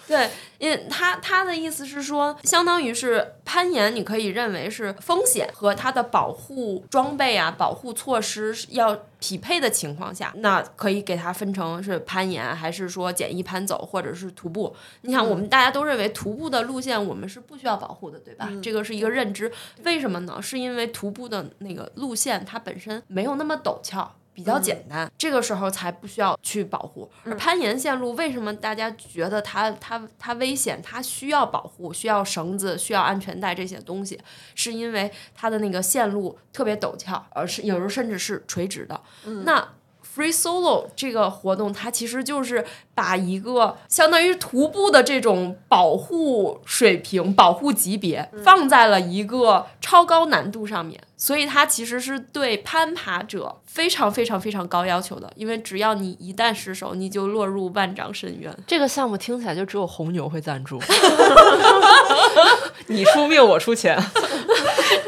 对，因为它它的意思是说，相当于是攀岩，你可以认为是风险和它的保护装备啊、保护措施是要匹配的情况下，那可以给它分成是攀岩，还是说简易攀走，或者是徒步。你想，我们大家都认为徒步的路线我们是不需要保护的，对吧？这个是一个认知。为什么呢？是因为徒步的那个路线它本身没有那么陡峭。比较简单，这个时候才不需要去保护。而攀岩线路为什么大家觉得它它它危险，它需要保护，需要绳子，需要安全带这些东西，是因为它的那个线路特别陡峭，而是有时候甚至是垂直的。那 Free Solo 这个活动，它其实就是把一个相当于徒步的这种保护水平、保护级别放在了一个超高难度上面，所以它其实是对攀爬者非常非常非常高要求的，因为只要你一旦失手，你就落入万丈深渊。这个项目听起来就只有红牛会赞助，你出命我出钱。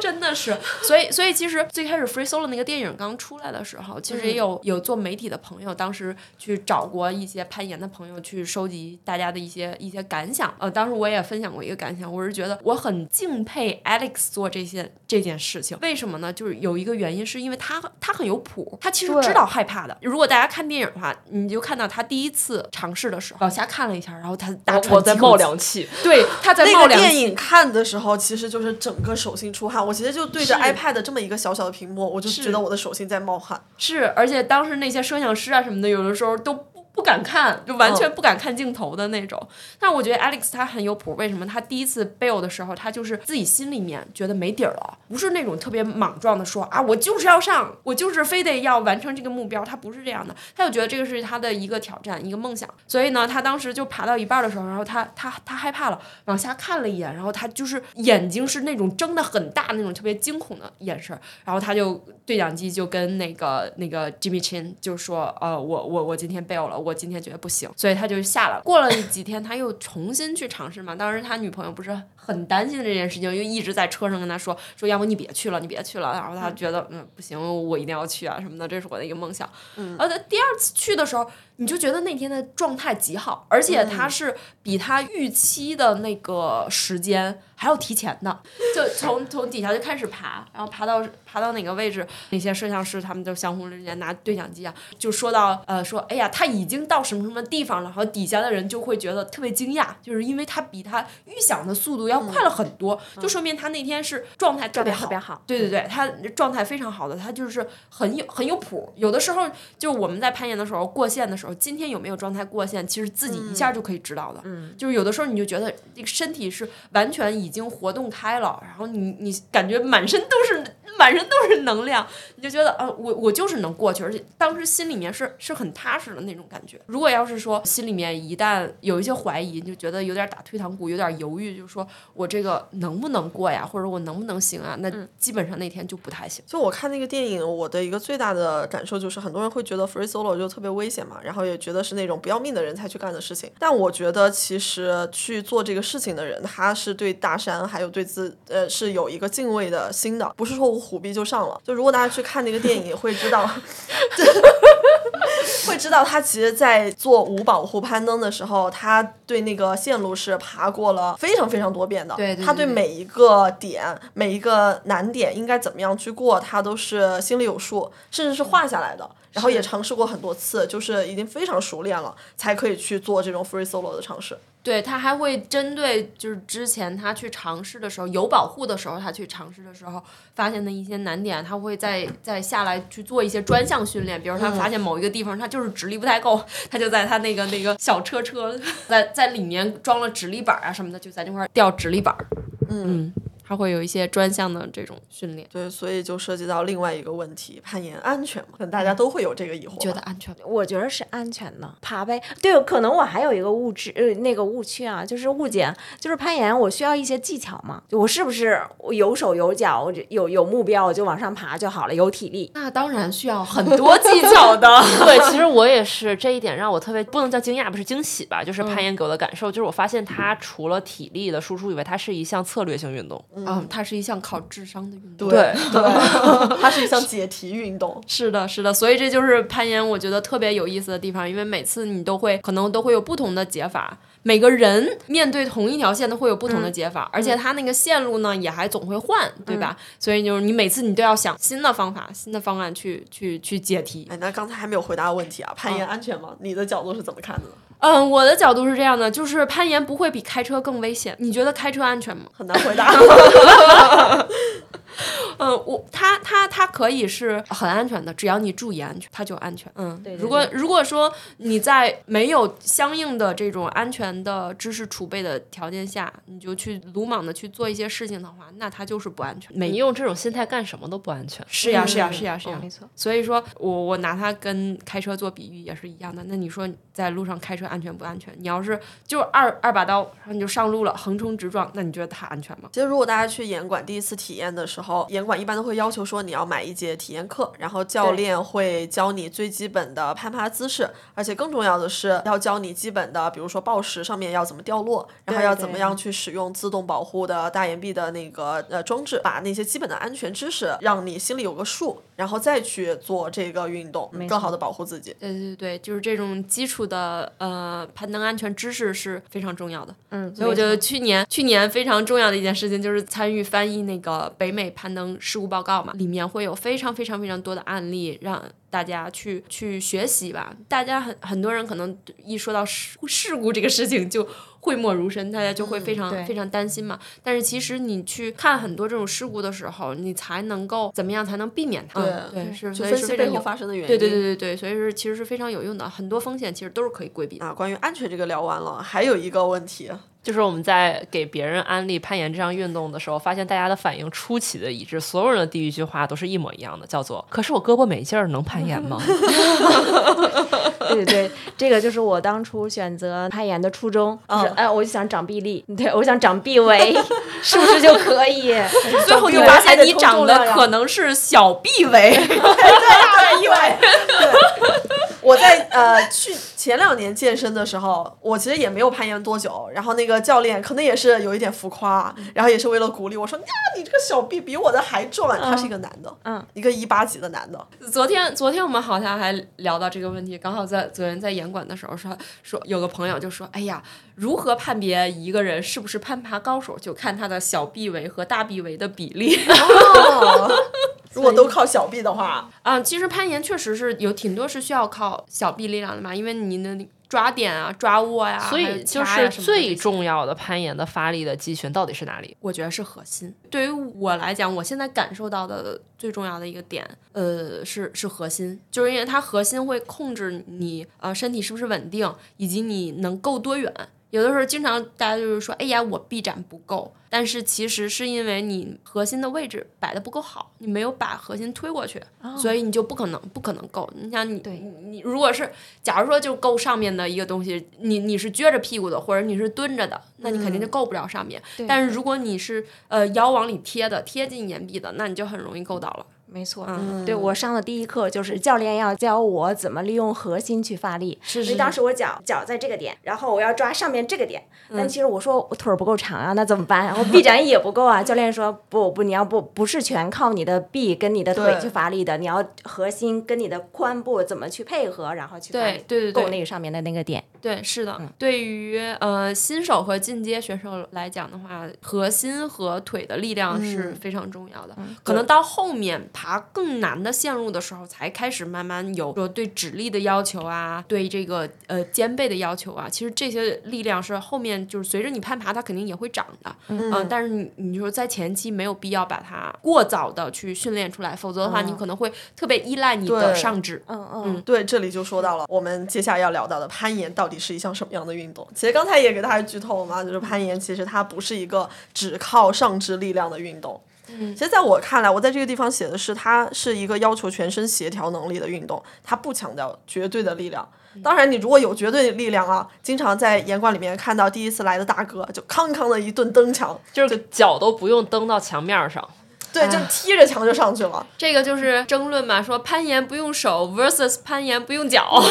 真的是，所以所以其实最开始 Free Solo 那个电影刚出来的时候，其实也有有做媒体的朋友，当时去找过一些攀岩的朋友去收集大家的一些一些感想。呃，当时我也分享过一个感想，我是觉得我很敬佩 Alex 做这些这件事情。为什么呢？就是有一个原因，是因为他他很有谱，他其实知道害怕的。如果大家看电影的话，你就看到他第一次尝试的时候，往下看了一下，然后他大喘我在冒凉气，对，他在那冒凉气个电影看的时候，其实就是整个手心出汗。我其实就对着 iPad 这么一个小小的屏幕，我就是觉得我的手心在冒汗。是，而且当时那些摄像师啊什么的，有的时候都不不敢看，就完全不敢看镜头的那种。但我觉得 Alex 他很有谱，为什么？他第一次 bail 的时候，他就是自己心里面觉得没底儿了，不是那种特别莽撞的说啊，我就是要上，我就是非得要完成这个目标，他不是这样的，他就觉得这个是他的一个挑战，一个梦想。所以呢，他当时就爬到一半的时候，然后他他他害怕了，往下看了一眼，然后他就是眼睛是那种睁得很大那种特别惊恐的眼神，然后他就对讲机就跟那个那个 Jimmy Chin 就说，呃，我我我今天 bail 了，我我今天觉得不行，所以他就下了。过了几天，他又重新去尝试嘛。当时他女朋友不是很担心这件事情，就一直在车上跟他说说，要不你别去了，你别去了。然后他觉得，嗯，不行，我一定要去啊什么的，这是我的一个梦想。然后他第二次去的时候，你就觉得那天的状态极好，而且他是比他预期的那个时间还要提前的，就从从底下就开始爬，然后爬到爬到哪个位置，那些摄像师他们就相互之间拿对讲机啊，就说到呃说，哎呀，他已经到什么什么地方了，然后底下的人就会觉得特别惊讶，就是因为他比他预想的速度要快了很多，就说明他那天是状态特别好，特别好。对对对，他状态非常好的，他就是很有很有谱。有的时候就我们在攀岩的时候过线的时候，今天有没有状态过线，其实自己一下就可以知道的。嗯，就是有的时候你就觉得这个身体是完全已经活动开了，然后你你感觉满身都是满身都是能量，你就觉得呃我我就是能过去，而且当时心里面是是很踏实的那种感觉。如果要是说心里面一旦有一些怀疑，你就觉得有点打退堂鼓，有点犹豫，就是说我这个能不能过呀，或者我能不能行啊？那基本上那天就不太行。就我看那个电影，我的一个最大的感受就是，很多人会觉得 free solo 就特别危险嘛，然后也觉得是那种不要命的人才去干的事情。但我觉得其实去做这个事情的人，他是对大山还有对自呃是有一个敬畏的心的，不是说我虎逼就上了。就如果大家去看那个电影，会知道。会知道他其实，在做无保护攀登的时候，他对那个线路是爬过了非常非常多遍的。对对他对对每一个点、每一个难点应该怎么样去过，他都是心里有数，甚至是画下来的。然后也尝试过很多次，就是已经非常熟练了，才可以去做这种 free solo 的尝试。对他还会针对就是之前他去尝试的时候有保护的时候，他去尝试的时候发现的一些难点，他会再再下来去做一些专项训练。比如他发现某一个地方他就是直立不太够，他就在他那个那个小车车在在里面装了直立板啊什么的，就在那块儿吊指力板。嗯，他会有一些专项的这种训练。对，所以就涉及到另外一个问题：攀岩安全嘛？可能大家都会有这个疑惑吧。觉得安全？我觉得是安全的，爬呗。对，可能我还有一个误知，呃，那个误区啊，就是误解，就是攀岩我需要一些技巧嘛，就我是不是我有手有脚，我就有有目标我就往上爬就好了，有体力。那当然需要很多技巧的。对，其实我也是这一点让我特别不能叫惊讶，不是惊喜吧，就是攀岩给我的感受，就是我发现它除了体力的输出以外，它是一项策略性运动。嗯，它是一项考智商的运动。对 对，它是一项解题运动。是的，是的，所以这就是攀岩，我觉得特别有意思的地方，因为每次你都会可能都会有不同的解法，每个人面对同一条线都会有不同的解法，而且它那个线路呢也还总会换，对吧？所以就是你每次你都要想新的方法、新的方案去去去解题。哎，那刚才还没有回答问题啊，攀岩安全吗？你的角度是怎么看的呢？嗯，我的角度是这样的，就是攀岩不会比开车更危险。你觉得开车安全吗？很难回答。嗯，我它它它可以是很安全的，只要你注意安全，它就安全。嗯，对对如果如果说你在没有相应的这种安全的知识储备的条件下，你就去鲁莽的去做一些事情的话，那它就是不安全。没你用这种心态干什么都不安全。是呀，是呀，是呀，是呀。没错。所以说我我拿它跟开车做比喻也是一样的。那你说在路上开车安全不安全？你要是就二二把刀，然后你就上路了，横冲直撞，那你觉得它安全吗？其实，如果大家去严管第一次体验的时候，严管一般都会要求说你要买一节体验课，然后教练会教你最基本的攀爬姿势，而且更重要的是要教你基本的，比如说抱石上面要怎么掉落，然后要怎么样去使用自动保护的大岩壁的那个呃装置，把那些基本的安全知识让你心里有个数，然后再去做这个运动，更好的保护自己。对对对，就是这种基础的呃攀登安全知识是非常重要的。嗯，所以我觉得去年去年非常重要的一件事情就是参与翻译那个北美攀登事故报告嘛，里面会有非常非常非常多的案例让大家去去学习吧。大家很很多人可能一说到事事故这个事情就讳莫如深，大家就会非常、对非常担心嘛。但是其实你去看很多这种事故的时候，你才能够怎么样才能避免它？对对，是所以分析背后发生的原因。对对对对对，所以是其实是非常有用的，很多风险其实都是可以规避的。啊，关于安全这个聊完了，还有一个问题，就是我们在给别人安利攀岩这项运动的时候，发现大家的反应出奇的一致，所有人的第一句话都是一模一样的，叫做“可是我胳膊没劲儿，能攀岩吗 对对对，这个就是我当初选择攀岩的初衷，就是嗯哎，我就想长臂力，对我想长臂围，是不是就可以？最后就发现你长的可能是小臂围。对，意外。我在呃去前两年健身的时候，我其实也没有攀岩多久，然后那个教练可能也是有一点浮夸，然后也是为了鼓励我说呀，你这个小臂比我的还壮，他是一个男的，嗯，一个一八级的男的，昨天昨天我们好像还聊到这个问题，刚好在昨天在严管的时候说说有个朋友就说，哎呀，如何判别一个人是不是攀爬高手，就看他的小臂围和大臂围的比例。哦，如果都靠小臂的话，啊，其实攀岩确实是有挺多是需要靠小臂力量的嘛，因为你的抓点啊、抓握呀、”，所以就是最重要的攀岩的发力的肌群到底是哪里？我觉得是核心。对于我来讲，我现在感受到的最重要的一个点，呃，是是核心，就是因为它核心会控制你呃身体是不是稳定，以及你能够多远。有的时候，经常大家就是说，哎呀，我臂展不够，但是其实是因为你核心的位置摆的不够好，你没有把核心推过去，所以你就不可能不可能够。你想你，对你你如果是假如说就够上面的一个东西，你你是撅着屁股的，或者你是蹲着的，那你肯定就够不了上面。对但是如果你是呃腰往里贴的，贴近岩壁的，那你就很容易够到了。没错，嗯对我上的第一课就是教练要教我怎么利用核心去发力。是所以当时我脚脚在这个点，然后我要抓上面这个点，嗯但其实我说我腿儿不够长啊，那怎么办？我臂展也不够啊。教练说不不，你要不不是全靠你的臂跟你的腿去发力的，你要核心跟你的髋部怎么去配合，然后去发力，对对对对够那个上面的那个点。对，是的。对于呃新手和进阶选手来讲的话，核心和腿的力量是非常重要的。可能到后面爬更难的线路的时候，才开始慢慢有说对指力的要求啊，对这个呃肩背的要求啊。其实这些力量是后面就是随着你攀爬，它肯定也会长的。嗯、但是你你说在前期没有必要把它过早的去训练出来，否则的话，你可能会特别依赖你的上肢。嗯嗯，对，这里就说到了我们接下来要聊到的攀岩到底是一项什么样的运动。其实刚才也给大家剧透了嘛，就是攀岩其实它不是一个只靠上肢力量的运动。嗯其实在我看来，我在这个地方写的是，它是一个要求全身协调能力的运动，它不强调绝对的力量。当然，你如果有绝对的力量啊，经常在岩馆里面看到第一次来的大哥就康康的一顿蹬墙，就是脚都不用蹬到墙面上。对，就踢着墙就上去了。这个就是争论嘛，说攀岩不用手 versus 攀岩不用脚。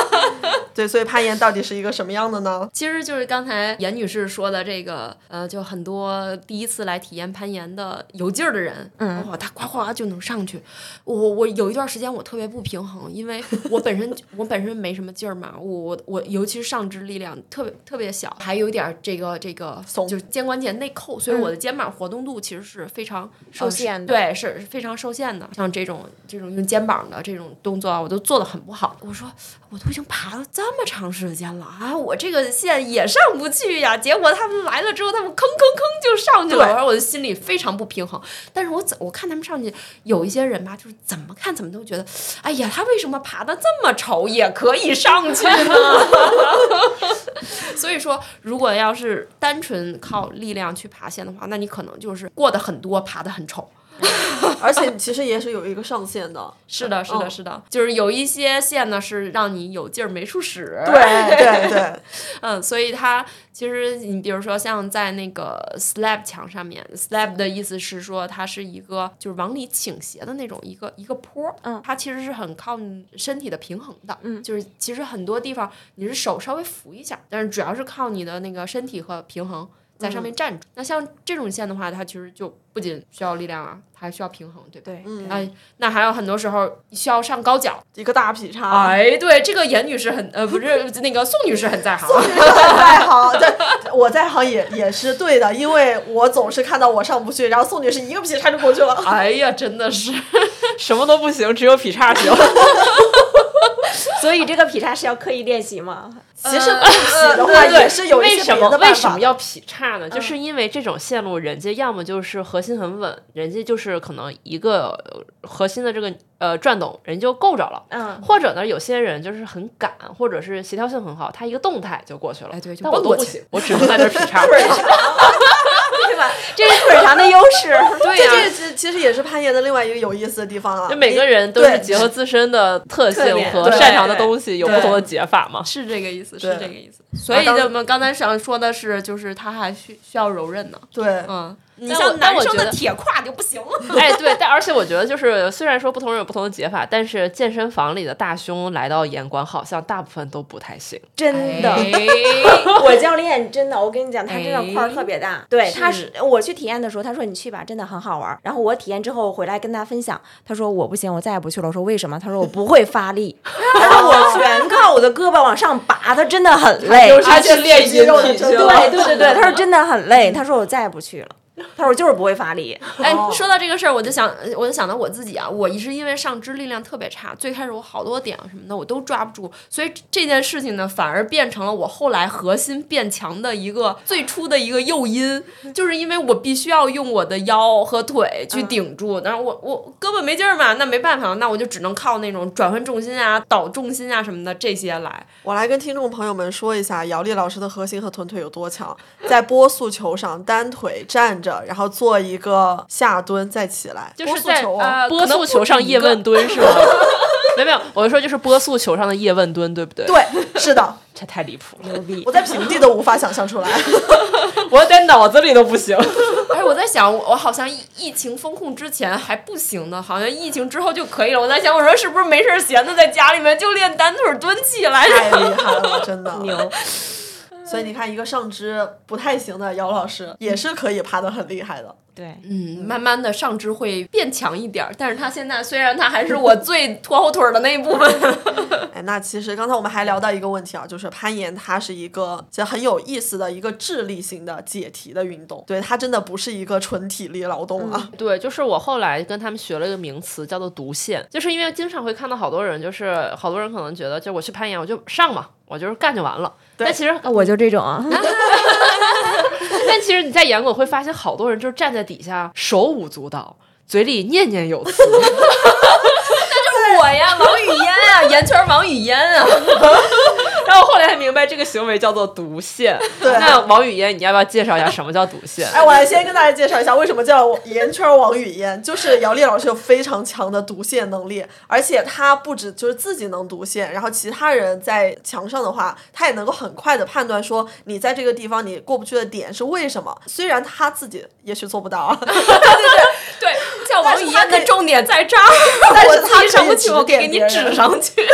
对，所以攀岩到底是一个什么样的呢？其实就是刚才严女士说的这个，呃，就很多第一次来体验攀岩的有劲儿的人，嗯，哇，他夸夸就能上去。我我有一段时间我特别不平衡，因为 我本身我本身没什么劲儿嘛，我我我尤其是上肢力量特别特别小，还有一点儿这个这个松就是肩关节内扣，所以我的肩膀活动度其实是非常受限的。对，是是非常受限的。像这种这种用肩膀的这种动作啊，我都做的很不好。我说我都已经爬了这么长时间了啊，我这个线也上不去呀。结果他们来了之后，他们吭吭吭就上去了，对然后我的心里非常不平衡。但是我怎我看他们上去，有一些人吧，就是怎么看怎么都觉得，哎呀，他为什么爬的这么丑也可以上去呢？所以说，如果要是单纯靠力量去爬线的话，那你可能就是过得很多，爬得很丑。而且其实也是有一个上限的。是的，是的，嗯是的，就是有一些线呢是让你有劲儿没处使。对对 对，嗯，所以它其实你比如说像在那个 slab 墙上面，slab 的意思是说它是一个就是往里倾斜的那种一个一个坡儿，嗯它其实是很靠你身体的平衡的，嗯，就是其实很多地方你是手稍微扶一下，但是主要是靠你的那个身体和平衡。在上面站住，那像这种线的话，它其实就不仅需要力量啊，它还需要平衡，对吧？对，嗯哎，那还有很多时候需要上高脚，一个大劈叉。哎，对，这个严女士很呃，不是 那个宋女士很在行。宋女士很在行，对，我在行也也是对的，因为我总是看到我上不去，然后宋女士一个劈叉就过去了。哎呀，真的是，什么都不行，只有劈叉行。所以这个劈叉是要刻意练习吗？其实不劈的话也是有一为什些别么为什的办法的。么要劈叉呢？就是因为这种线路，人家要么就是核心很稳，人家就是可能一个呃核心的这个呃转动，人就够着了。嗯，或者呢，有些人就是很赶，或者是协调性很好，他一个动态就过去了。哎对就但我都不行，我只能在那儿劈叉。这是腿长的优势。对呀、这这其实也是攀岩的另外一个有意思的地方啊。就每个人都是结合自身的特性和擅长的东西，有不同的解法嘛。是这个意思，是这个意思。所以当我们刚才想说的是，就是他还需需要柔韧呢。对，嗯，你像男生的铁胯就不行了。哎，对，但而且我觉得就是，虽然说不同人有不同的解法，但是健身房里的大胸来到岩馆，好像大部分都不太行。真的，哎 我教练真的，我跟你讲，他真的块儿特别大。对，他是是我去体验的时候，他说你去吧，真的很好玩儿。然后我体验之后回来跟他分享，他说我不行，我再也不去了。我说为什么？他说我不会发力，他说我全靠我的胳膊往上拔，他真的很累。他去练肌肉的对对对，他说真的很累，他说我再也不去了。他说我就是不会发力。哎哦，说到这个事儿，我就想，我就想到我自己啊，我一是因为上肢力量特别差，最开始我好多点什么的我都抓不住，所以这件事情呢，反而变成了我后来核心变强的一个最初的一个诱因，就是因为我必须要用我的腰和腿去顶住，但是我我胳膊没劲儿嘛，那没办法，那我就只能靠那种转换重心啊、倒重心啊什么的这些来。我来跟听众朋友们说一下，姚丽老师的核心和臀腿有多强。在波速球上，单腿站着，然后做一个下蹲，再起来。就是在速球啊，呃波速球上叶问蹲是吗？没 有没有，我是说就是波速球上的叶问蹲，对不对？，对，是的，这太离谱了，牛逼我！在平地都无法想象出来。我在脑子里都不行。哎，我在想，我我好像疫疫情风控之前还不行呢，好像疫情之后就可以了。我在想，我说是不是没事儿闲的在家里面就练单腿蹲起来？太厉害了，真的牛！所以你看，一个上肢不太行的姚老师，也是可以爬得很厉害的。对，嗯，慢慢的上肢会变强一点儿，但是他现在虽然他还是我最拖后腿儿的那一部分，哎，那其实刚才我们还聊到一个问题啊，就是攀岩它是一个其实很有意思的一个智力型的解题的运动，对它真的不是一个纯体力劳动啊。对，就是我后来跟他们学了一个名词，叫做独线，就是因为经常会看到好多人，就是好多人可能觉得，就我去攀岩，我就上嘛，我就是干就完了。但其实，我就这种啊，但其实你在演过会发现，好多人就是站在底下手舞足蹈，嘴里念念有词。我呀，王语嫣啊，圆圈王语嫣啊，然后后来才明白，这个行为叫做毒线。对那王语嫣，你要不要介绍一下什么叫毒线？哎，我来先跟大家介绍一下为什么叫圆圈王语嫣，就是姚丽老师有非常强的毒线能力，而且她不止就是自己能毒线，然后其他人在墙上的话，她也能够很快的判断说你在这个地方你过不去的点是为什么。虽然她自己也许做不到啊，对，叫王一样的重点在这儿，但是我自己她上不去，我给你指上去。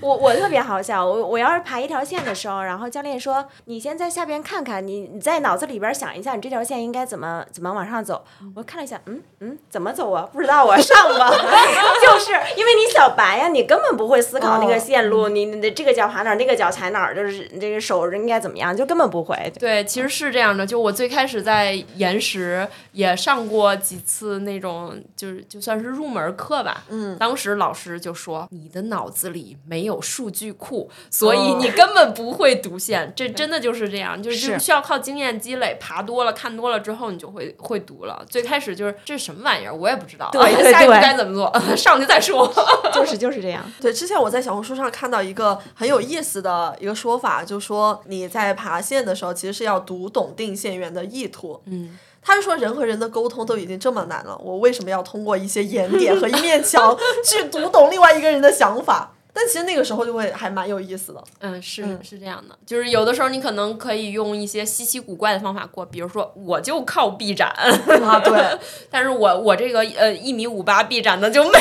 我我特别好笑，我我要是爬一条线的时候，然后教练说你先在下边看看，你你在脑子里边想一下，你这条线应该怎么怎么往上走。我看了一下，嗯嗯，怎么走啊？不知道啊，上吧。就是因为你小白呀，你根本不会思考那个线路，你你的这个脚爬哪儿，那个脚踩哪儿，就是这个手应该怎么样，就根本不会。对，其实是这样的。就我最开始在岩石也上过几次那种，就是就算是入门课吧。嗯，当时老师就说你的脑子里没有数据库，所以你根本不会读线。这真的就是这样，就是就是需要靠经验积累，爬多了看多了之后，你就会 会读了。最开始就是这是什么玩意儿，我也不知道。对对 下一步该怎么做，上去再说。就是就是这样。对，之前我在小红书上看到一个很有意思的一个说法，就说你在爬线的时候，其实是要读懂定线员的意图。嗯。他就说，人和人的沟通都已经这么难了，我为什么要通过一些岩点和一面墙去读懂另外一个人的想法？但其实那个时候就会还蛮有意思的。嗯，是是这样的，就是有的时候你可能可以用一些稀奇古怪的方法过，比如说我就靠臂展，啊，对，但是我我这个呃一米五八臂展的就没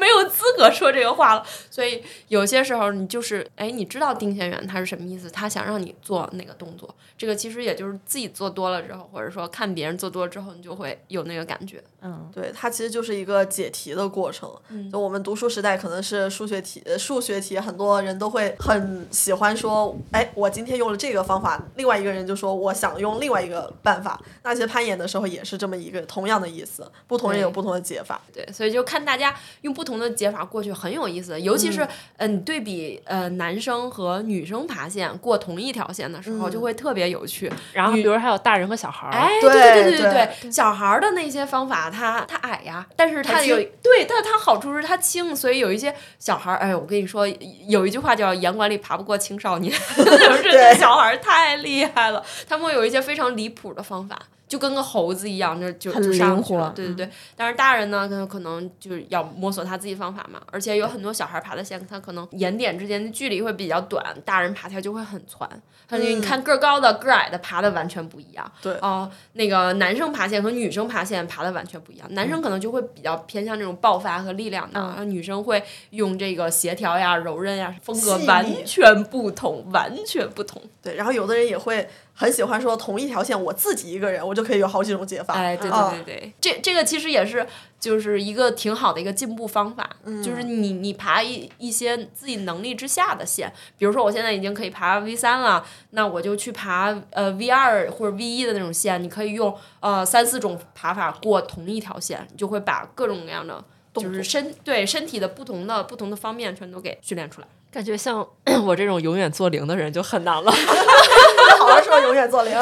没有资格说这个话了，所以有些时候你就是哎，你知道定线员他是什么意思，他想让你做哪个动作，这个其实也就是自己做多了之后，或者说看别人做多了之后，你就会有那个感觉。嗯，对，它其实就是一个解题的过程。就我们读书时代，可能是数学题，呃数学题很多人都会很喜欢说，哎，我今天用了这个方法，另外一个人就说我想用另外一个办法。那其实攀岩的时候也是这么一个同样的意思，不同人有不同的解法。对，所以就看大家用不同的解法过去很有意思，尤其是嗯、你对比呃男生和女生爬线过同一条线的时候，就会特别有趣。然后比如还有大人和小孩儿，哎，对对对对对，小孩儿的那些方法，他他矮呀，但是他他有对，但是他好处是他轻，所以有一些小孩儿，哎，我跟你说，有一句话叫“严管理爬不过青少年”，就是小孩儿太厉害了，他们会有一些非常离谱的方法。就跟个猴子一样，就就很就上去了，对对对。但是大人呢，可能可能就是要摸索他自己方法嘛，而且有很多小孩爬的线，他可能眼点之间的距离会比较短，大人爬起来就会很窜。而且你看个儿高的、个儿矮的爬的完全不一样。对哦、那个男生爬线和女生爬线爬的完全不一样，男生可能就会比较偏向这种爆发和力量的，然后女生会用这个协调呀、柔韧呀，风格完全不同，完全不同。对，然后有的人也会很喜欢说同一条线，我自己一个人，我就可以有好几种解法。哎，对啊对对对，这这个其实也是就是一个挺好的一个进步方法，就是你你爬一一些自己能力之下的线，比如说我现在已经可以爬 V 三了，那我就去爬呃 V 二或者 V 一的那种线，你可以用呃三四种爬法过同一条线，你就会把各种各样的。就是身对身体的不同的不同的方面全都给训练出来。感觉像 我这种永远做零的人就很难了。好好说，永远做零。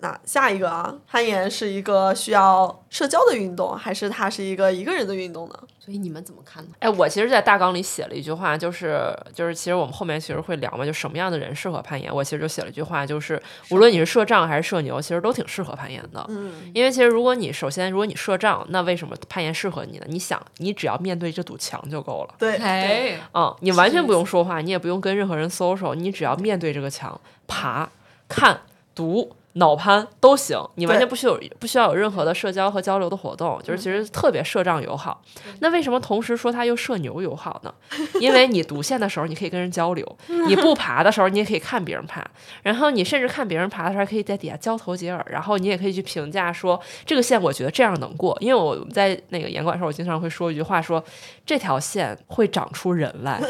那下一个啊，攀岩是一个需要社交的运动，还是它是一个一个人的运动呢？所以你们怎么看呢？哎，我其实，在大纲里写了一句话，就是就是，其实我们后面其实会聊嘛，就什么样的人适合攀岩。我其实就写了一句话，就是无论你是社障还是社牛，其实都挺适合攀岩的。嗯，因为其实如果你首先如果你社障，那为什么攀岩适合你呢？你想，你只要面对这堵墙就够了。对，哎，嗯，你完全不用说话，你也不用跟任何人 social，你只要面对这个墙，爬、看、读。脑攀都行，你完全不需要有不需要有任何的社交和交流的活动，就是其实特别社障友好。那为什么同时说它又社牛友好呢？因为你读线的时候，你可以跟人交流；你不爬的时候，你也可以看别人爬。然后你甚至看别人爬的时候，还可以在底下交头接耳。然后你也可以去评价说这个线，我觉得这样能过。因为我们在那个严管的时候，我经常会说一句话说，这条线会长出人来。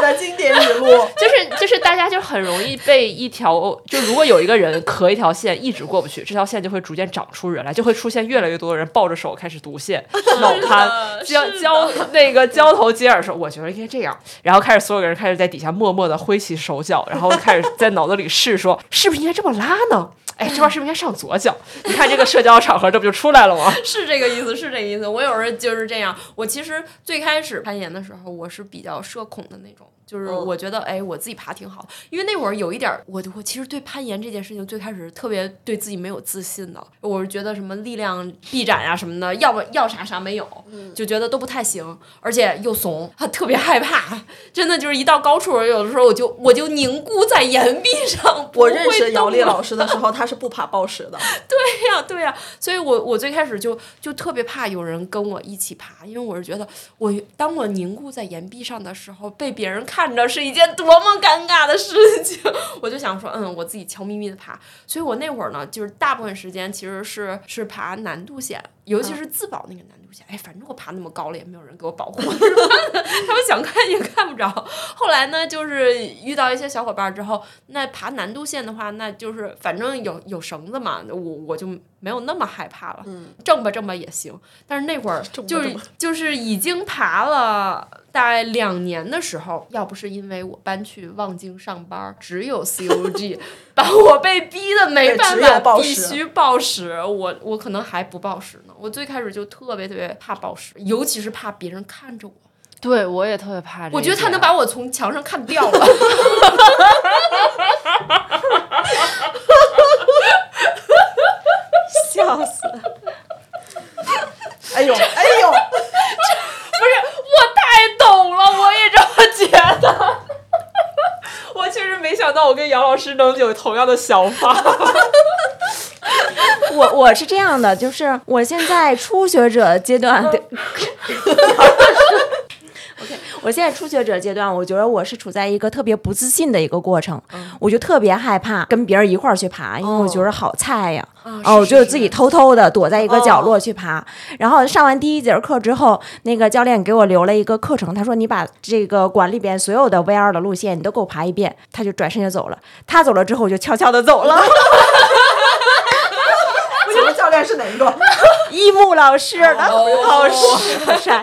的经典语录。就是就是大家就很容易被一条，就如果有一个人咳一条线一直过不去，这条线就会逐渐长出人来，就会出现越来越多的人抱着手开始读线、脑瘫、交交那个交头接耳说，我觉得应该这样，然后开始所有人开始在底下默默的挥起手脚，然后开始在脑子里试说，是不是应该这么拉呢？哎，这块是不是应该上左脚？你看这个社交场合，这不就出来了吗？是这个意思，是这个意思。我有时候就是这样。我其实最开始攀岩的时候，我是比较社恐的那种，就是嗯我觉得，哎，我自己爬挺好。因为那会儿有一点儿，我我其实对攀岩这件事情最开始特别对自己没有自信的。我是觉得什么力量臂展呀、什么的，要不要啥啥没有，就觉得都不太行，而且又怂，还 特别害怕。真的就是一到高处，有的时候我就我就凝固在岩壁上。我认识姚丽老师的时候，他是不爬暴食的。对呀、对呀、所以我我最开始就就特别怕有人跟我一起爬，因为我是觉得我当我凝固在岩壁上的时候，被别人看着是一件多么尴尬的事情。我就想说，嗯，我自己悄咪咪的爬。所以我那会儿呢，就是大部分时间其实是是爬难度险，尤其是自保那个难度线。哎，反正我爬那么高了，也没有人给我保护？他们想看也看不着。后来呢，就是遇到一些小伙伴之后，那爬难度线的话，那就是反正有有绳子嘛，我我就没有那么害怕了。嗯，挣吧挣吧也行。但是那会儿 就是就是已经爬了大概两年的时候，要不是因为我搬去望京上班儿，只有 COG，把我被逼的没办法，必须暴食。我我可能还不暴食呢。我最开始就特别特别怕暴食，尤其是怕别人看着我。对我也特别怕。我觉得他能把我从墙上看掉了。笑死！哎呦，哎呦，我太懂了，我也这么觉得。我确实没想到我跟杨老师能有同样的想法。我我是这样的，就是我现在初学者阶段的。OK，我现在初学者阶段，我觉得我是处在一个特别不自信的一个过程，我就特别害怕跟别人一块儿去爬，因为我觉得好菜呀。哦，我就自己偷偷的躲在一个角落去爬。然后上完第一节课之后，那个教练给我留了一个课程，他说你把这个馆里边所有的 VR 的路线你都给我爬一遍，他就转身就走了。他走了之后，我就悄悄的走了。请问教练是哪一个？一木老师，老师好帅。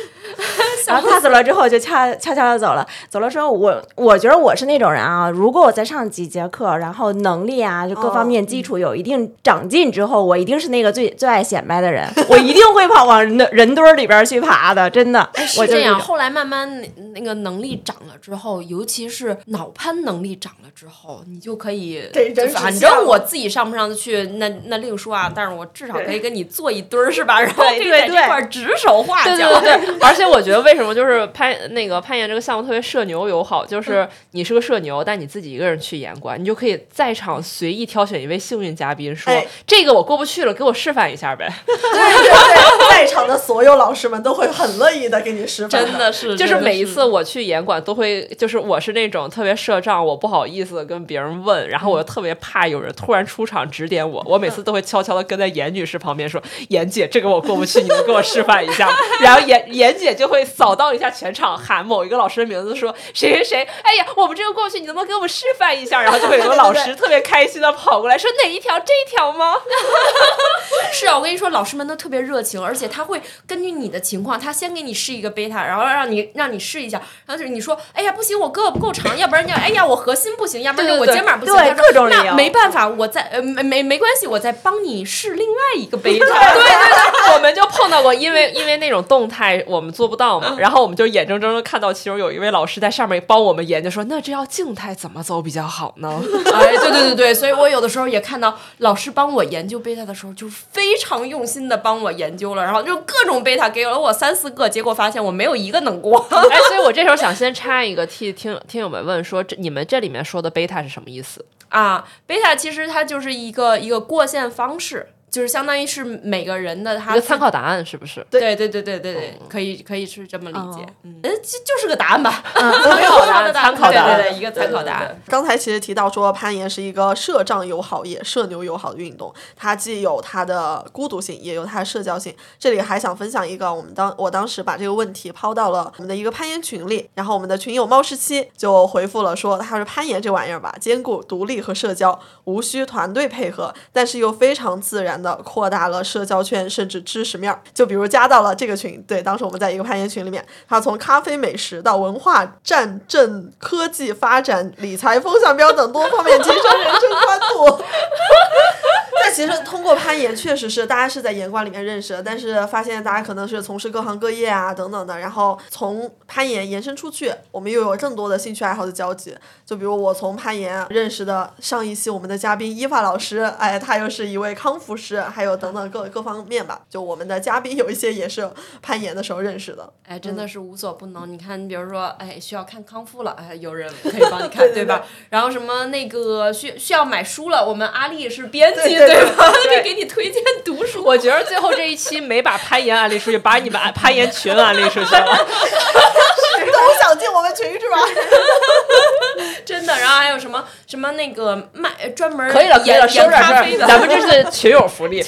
然后他走了之后，就悄悄悄的走了。走了之后，我我觉得我是那种人啊，如果我再上几节课，然后能力啊，就各方面基础有一定长进之后，我一定是那个最最爱显摆的人，我一定会跑往人的人堆儿里边儿去爬的，真的。我就这样，后来慢慢那那个能力长了之后，尤其是脑攀能力长了之后，你就可以反正我自己上不上得去，那那另说啊。但是我至少可以跟你坐一堆儿，是吧？然后可以在这块儿指手画对脚。对对对，而且我觉得为什么就是攀那个攀岩这个项目特别社牛友好，就是你是个社牛，但你自己一个人去岩馆，你就可以在场随意挑选一位幸运嘉宾，说、哎这个我过不去了，给我示范一下呗。对 对对，在场的所有老师们都会很乐意的给你示范。真的是，就是每一次我去演馆都会，就是我是那种特别社障，我不好意思跟别人问，然后我又特别怕有人突然出场指点我，我每次都会悄悄的跟在严女士旁边说：“严姐，这个我过不去，你能给我示范一下吗？” 然后严严姐就会扫荡一下全场，喊某一个老师的名字，说：“谁谁谁，哎呀，我们这个过不去，你能不能给我们示范一下？” 然后就会有个老师特别开心的跑过来说：“哪一条？这一条吗？” 是啊，我跟你说，老师们都特别热情，而且他会根据你的情况，他先给你试一个贝塔，然后让你让你试一下，然后就是你说，哎呀不行，我胳膊不够长，要不然你哎呀我核心不行，要不然就我肩膀不行，各种理由没办法，我再呃没没没关系，我再帮你试另外一个贝塔。对对对，我们就碰到过，因为因为那种动态我们做不到嘛，然后我们就眼睁睁的看到其中有一位老师在上面帮我们研究说，那这要静态怎么走比较好呢？哎，对对对对，所以我有的时候也看到老师帮我研究贝塔的时候，就非常用心的帮我研究了，然后就各种贝塔给了我三四个，结果发现我没有一个能过。哎，所以我这时候想先插一个，替听听友们问说，这你们这里面说的贝塔是什么意思？啊，贝塔其实它就是一个一个过线方式，就是相当于是每个人的他一个参考答案是不是？对对对对对对，可以可以是这么理解哦，嗯，呃，就就是个答案吧，参考答案，参考答案。对对对，一个参考答案。刚才其实提到说，攀岩是一个社障友好也社牛友好的运动，它既有它的孤独性，也有它的社交性。这里还想分享一个，我们当我当时把这个问题抛到了我们的一个攀岩群里，然后我们的群友猫十七就回复了说，他说攀岩这玩意儿吧，兼顾独立和社交，无需团队配合，但是又非常自然扩大了社交圈，甚至知识面。就比如加到了这个群，对，当时我们在一个攀岩群里面，他从咖啡美食到文化、战争、科技发展、理财风向标等多方面 提升人生宽度。在其实通过攀岩，确实是大家是在岩馆里面认识的，但是发现大家可能是从事各行各业啊等等的，然后从攀岩延伸出去，我们又有更多的兴趣爱好的交集。就比如我从攀岩认识的上一期我们的嘉宾伊法老师，哎，他又是一位康复师，还有等等各各方面吧。就我们的嘉宾有一些也是攀岩的时候认识的。哎，真的是无所不能。你看，比如说，哎，需要看康复了，哎，有人可以帮你看，对吧？然后什么那个需需要买书了，我们阿丽是编辑，对对吧？可以给你推荐读书。我觉得最后这一期没把攀岩安利出去，把你们攀岩群安利出去了。都想进我们群是吧？真的，然后还有什么什么那个卖专门可以了，可以了，收点事儿，咱们这是群友福利，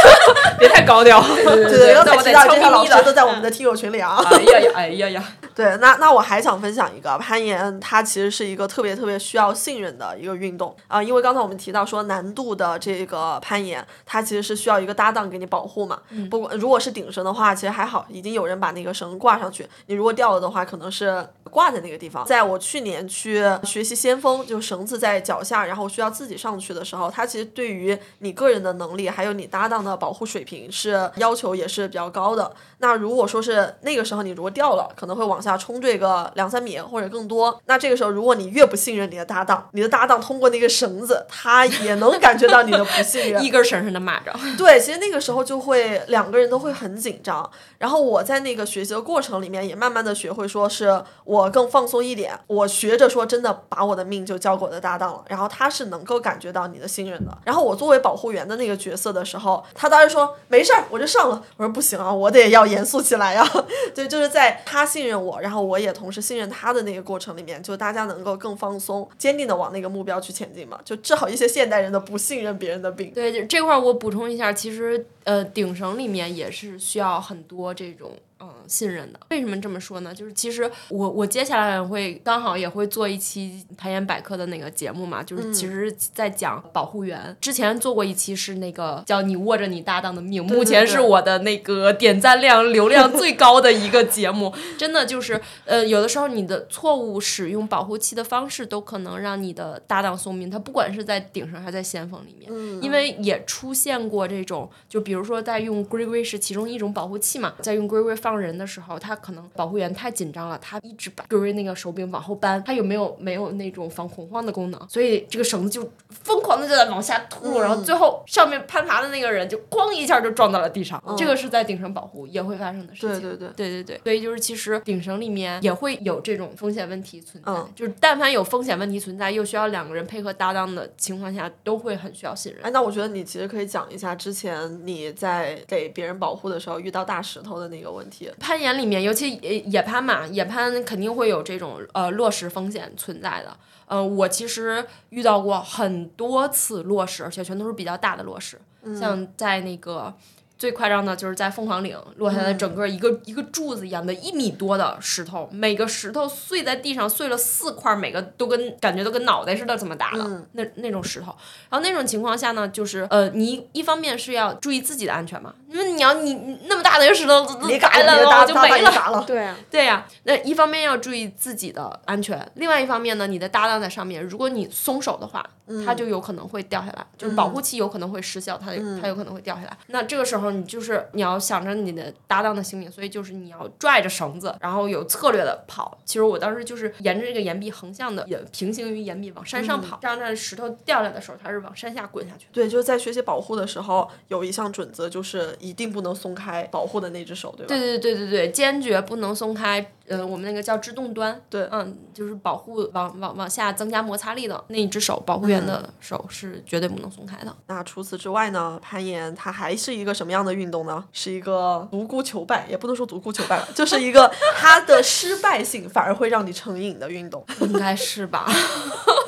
别太高调。对对对，刚才提到这些老师都在我们的听友群里啊。哎呀呀，哎呀呀。对，那那我还想分享一个攀岩，它其实是一个特别特别需要信任的一个运动啊，因为刚才我们提到说难度的这个攀岩，它其实是需要一个搭档给你保护嘛。嗯不过如果是顶绳的话，其实还好，已经有人把那个绳挂上去，你如果掉了的话，可能是挂在那个地方。在我去年去学习先锋，就绳子在脚下，然后需要自己上去的时候，它其实对于你个人的能力还有你搭档的保护水平是要求也是比较高的。那如果说是那个时候你如果掉了，可能会往下冲这个两三米或者更多。那这个时候，如果你越不信任你的搭档，你的搭档通过那个绳子，他也能感觉到你的不信任，一根绳上的蚂蚱。对，其实那个时候就会两个人都会很紧张。然后我在那个学习的过程里面，也慢慢的学会说是我更放松一点，我学着说真的把我的命就交给我的搭档了。然后他是能够感觉到你的信任的。然后我作为保护员的那个角色的时候，他当时说没事儿，我就上了。我说不行啊，我得要严肃起来呀。对，就是在他信任我，然后我也同时信任他的那个过程里面，就大家能够更放松、坚定的往那个目标去前进嘛，就治好一些现代人的不信任别人的病。对，这块儿我补充一下，其实呃，顶绳里面也是需要很多这种。嗯，信任的。为什么这么说呢？就是其实我我接下来会刚好也会做一期攀岩百科的那个节目嘛，就是其实在讲保护员。之前做过一期是那个叫你握着你搭档的命，目前是我的那个点赞量流量最高的一个节目。真的就是呃，有的时候你的错误使用保护器的方式都可能让你的搭档送命。他不管是在顶上还是在先锋里面，因为也出现过这种，就比如说在用龟龟是其中一种保护器嘛，在用龟龟放。人的时候，他可能保护员太紧张了，他一直把各位那个手柄往后扳，他有没有没有那种防恐慌的功能？所以这个绳子就疯狂的就在往下吐，然后最后上面攀爬的那个人就咣一下就撞到了地上。这个是在顶绳保护也会发生的事情。对对对对对对，所以就是其实顶绳里面也会有这种风险问题存在，就是但凡有风险问题存在，又需要两个人配合搭档的情况下，都会很需要信任。哎，那我觉得你其实可以讲一下之前你在给别人保护的时候遇到大石头的那个问题。攀岩里面，尤其野野攀嘛，野攀肯定会有这种呃落石风险存在的。呃，我其实遇到过很多次落石，而且全都是比较大的落石，像在那个。最夸张的就是在凤凰岭落下来整个一个一个柱子一样的一米多的石头，每个石头碎在地上碎了四块，每个都跟感觉都跟脑袋似的，这么大的那那种石头。然后那种情况下呢，就是呃，你一方面是要注意自己的安全嘛，因为你要你那么大的一个石头砸了就没了，对啊，对呀。那一方面要注意自己的安全，另外一方面呢，你的搭档在上面，如果你松手的话，它就有可能会掉下来，就是保护期有可能会失效，它它有可能会掉下来。那这个时候。你就是你要想着你的搭档的性命，所以就是你要拽着绳子，然后有策略的跑。其实我当时就是沿着这个岩壁横向的，也平行于岩壁往山上跑，这样在石头掉下来的时候，它是往山下滚下去。对，就是在学习保护的时候，有一项准则就是一定不能松开保护的那只手，对吧？对对对对对，坚决不能松开。呃，我们那个叫制动端，对，嗯，就是保护往往往下增加摩擦力的那一只手，保护员的手是绝对不能松开的。那除此之外呢，攀岩它还是一个什么样的运动呢？是一个独孤求败，也不能说独孤求败吧，就是一个 它的失败性反而会让你成瘾的运动，应该是吧？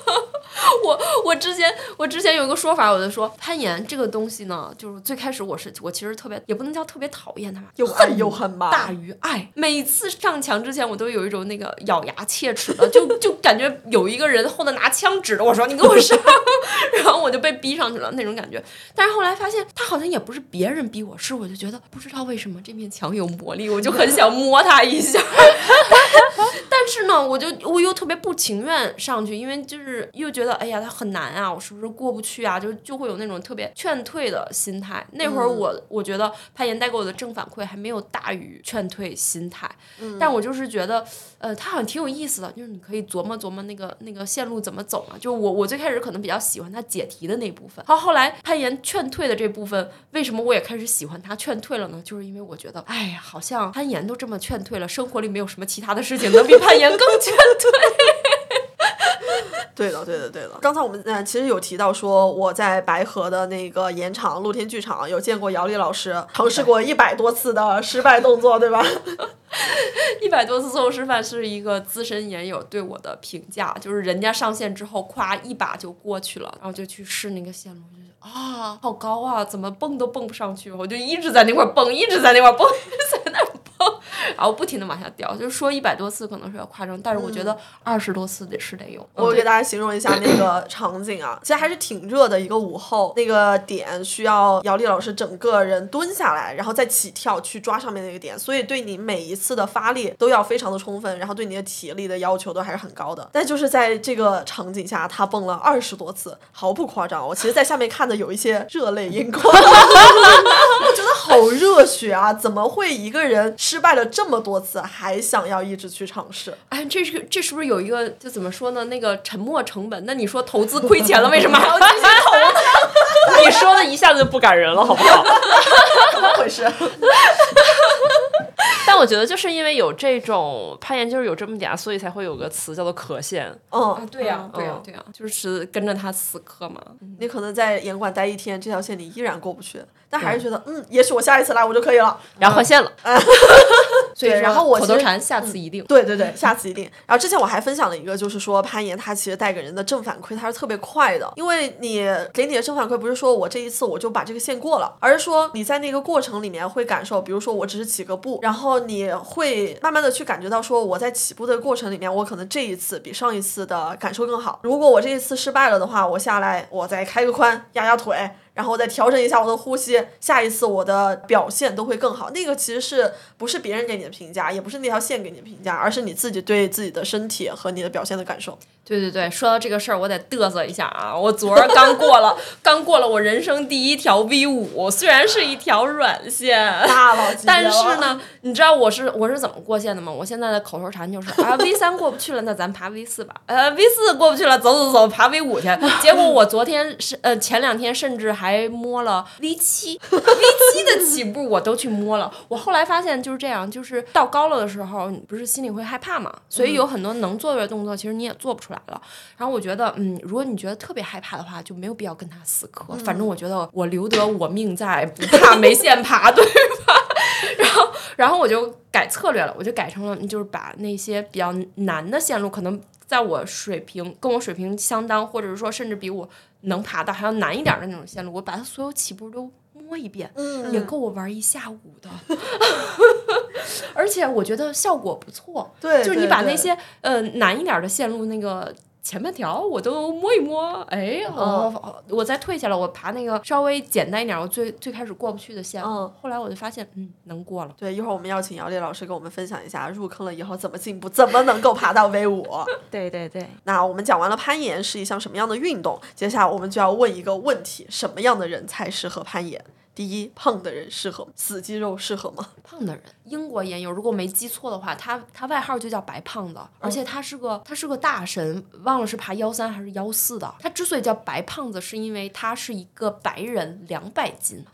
我我之前我之前有一个说法，我就说攀岩这个东西呢，就是最开始我是我其实特别也不能叫特别讨厌它吧，又恨又恨吧，大于爱。每次上墙之前，我都有一种那个咬牙切齿的，就就感觉有一个人后头拿枪指着我说你给我上，然后我就被逼上去了那种感觉。但是后来发现他好像也不是别人逼我，是我就觉得不知道为什么这面墙有魔力，我就很想摸它一下。但是呢，我就我又特别不情愿上去，因为就是又觉得哎呀，它很难啊，我是不是过不去啊？就就会有那种特别劝退的心态。那会儿我、我觉得攀岩带给我的正反馈还没有大于劝退心态，但我就是觉得呃，它好像挺有意思的，就是你可以琢磨琢磨那个那个线路怎么走嘛。就我我最开始可能比较喜欢它解题的那部分，好后来攀岩劝退的这部分，为什么我也开始喜欢它劝退了呢？就是因为我觉得，哎呀，好像攀岩都这么劝退了，生活里没有什么其他的事情能比攀岩更劝退。对的，对的，对的。刚才我们呃其实有提到说，我在白河的那个盐场露天剧场有见过姚丽老师尝试过一百多次的失败动作，对吧？一百多次自由示范是一个资深研友对我的评价，就是人家上线之后，夸一把就过去了，然后就去试那个线路，就啊，好高啊，怎么蹦都蹦不上去，我就一直在那块蹦，一直在那块蹦，在然后不停的往下掉。就是说一百多次可能是要夸张，但是我觉得二十多次得是得有。我给大家形容一下那个 场景啊，其实还是挺热的一个午后，那个点需要姚丽老师整个人蹲下来，然后再起跳去抓上面那个点，所以对你每一次的发力都要非常的充分，然后对你的体力的要求都还是很高的。但就是在这个场景下，他蹦了二十多次，毫不夸张。我其实，在下面看的有一些热泪盈眶，我觉得好热血啊！怎么会一个人失败了这么多次，还想要一直去尝试？哎，这是这是不是有一个就怎么说呢？那个沉没成本？那你说投资亏钱了，为什么还要继续投呢？你说的一下子就不感人了，好不好？怎么回事？但我觉得就是因为有这种攀岩，就是有这么点，所以才会有个词叫做壳线。嗯，对呀、对呀、嗯对呀、就是跟着他死磕嘛。你可能在岩馆待一天，这条线你依然过不去，但还是觉得，嗯，也许我下一次来我就可以了。然后换线了，对，所以然后我口头禅，下次一定。对对对，下次一定。然后之前我还分享了一个，就是说攀岩它其实带给人的正反馈，它是特别快的，因为你给你的正反馈不是说我这一次我就把这个线过了，而是说你在那个过程里面会感受，比如说我只是起个步，然后你会慢慢的去感觉到说我在起步的过程里面，我可能这一次比上一次的感受更好。如果我这一次失败了的话，我下来我再开个髋，压压腿。然后我再调整一下我的呼吸，下一次我的表现都会更好。那个其实是不是别人给你的评价，也不是那条线给你的评价，而是你自己对自己的身体和你的表现的感受。对对对，说到这个事儿，我得嘚瑟一下啊！我昨儿刚过了，刚过了我人生第一条 V 五，虽然是一条软线，大佬级但是呢，你知道我是我是怎么过线的吗？我现在的口头禅就是啊，V 三过不去了，那咱爬 V 四吧。呃，V 四过不去了，走走走，爬 V 五去。结果我昨天是呃前两天甚至还摸了 V 七，V 七的起步我都去摸了。我后来发现就是这样，就是到高了的时候，你不是心里会害怕嘛，所以有很多能做的动作，其实你也做不出来了。然后我觉得，嗯，如果你觉得特别害怕的话，就没有必要跟他死磕。反正我觉得我留得我命在，不怕没线爬，对吧？然后，然后我就改策略了，我就改成了，就是把那些比较难的线路，可能在我水平跟我水平相当，或者是说甚至比我能爬到还要难一点的那种线路，我把它所有起步都摸一遍，嗯也够我玩一下午的。而且我觉得效果不错，对，就是你把那些呃难一点的线路那个。前半条我都摸一摸，哎，我、我再退下来，我爬那个稍微简单一点，我最最开始过不去的线，嗯后来我就发现，嗯，能过了。对，一会儿我们邀请姚丽老师跟我们分享一下入坑了以后怎么进步，怎么能够爬到 V 五。对对对，那我们讲完了攀岩是一项什么样的运动，接下来我们就要问一个问题：什么样的人才适合攀岩？第一，胖的人适合？死肌肉适合吗？胖的人，英国研友，如果没记错的话，他他外号就叫白胖子，而且他是个他是个大神，忘了是爬幺三还是幺四的。他之所以叫白胖子，是因为他是一个白人，两百斤，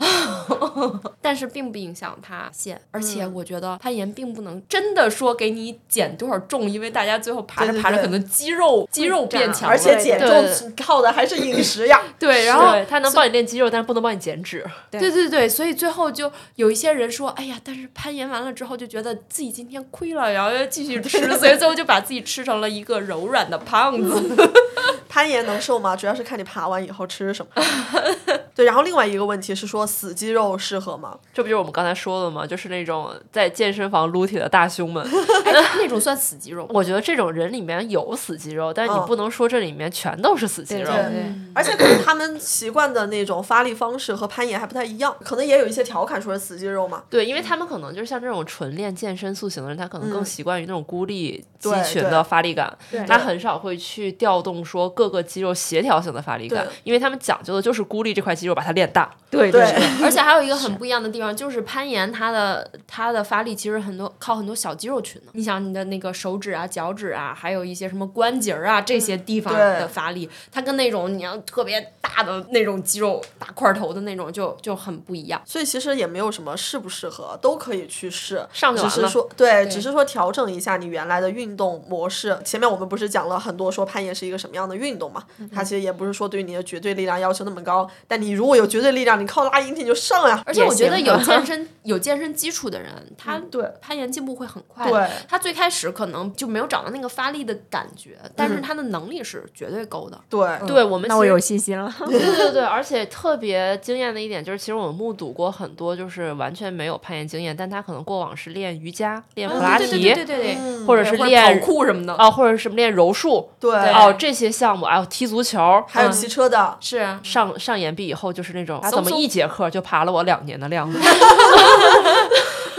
但是并不影响他线。而且我觉得攀岩并不能真的说给你减多少重，因为大家最后爬着爬着可能肌肉肌肉变强了，而且减重靠的还是饮食呀。对，然后他，能帮你练肌肉，但是不能帮你减脂。对对对对对，所以最后就有一些人说，哎呀，但是攀岩完了之后就觉得自己今天亏了，然后要继续吃，所以最后就把自己吃成了一个柔软的胖子。攀岩能瘦吗？主要是看你爬完以后吃什么。对，然后另外一个问题是说死肌肉适合吗？这不就是我们刚才说的吗？就是那种在健身房撸铁的大胸们。哎，那种算死肌肉。我觉得这种人里面有死肌肉，但是你嗯不能说这里面全都是死肌肉。对对而且可能他们习惯的那种发力方式和攀岩还不太一样，可能也有一些调侃说是死肌肉嘛。对，因为他们可能就是像这种纯练健身塑形的人，他可能更嗯习惯于那种孤立肌群的发力感，对他很少会去调动说各个肌肉协调性的发力感，因为他们讲究的就是孤立这块肌肉，把它练大。对对 而且还有一个很不一样的地方，就是攀岩它的它的发力其实很多靠很多小肌肉群的。你想你的那个手指啊、脚趾啊，还有一些什么关节儿啊这些地方的发力，它跟那种你要特别大的那种肌肉大块头的那种就就很不一样。所以其实也没有什么适不适合，都可以去试，只是上就完了说对，只是说调整一下你原来的运动模式。前面我们不是讲了很多说攀岩是一个什么样的运动嘛？它其实也不是说对你的绝对力量要求那么高，但你如果有绝对力量，你靠拉引体就上呀。而且我觉得有 健身有健身基础的人，他对攀岩进步会很快。对，他最开始可能就没有找到那个发力的感觉，但是他的能力是绝对够的。对，对我们那我其实有信心了。对对对，而且特别惊艳的一点就是，其实我们目睹过很多就是完全没有攀岩经验，但他可能过往是练瑜伽、练普拉对提，对对对对对，嗯或者是练跑酷什么的。啊，或者什么练柔术，对，哦，这些项目，哎呦踢足球，还有嗯。骑车的，是。啊，上上岩壁以后就是那种，怎么一节课就爬了我两年的量？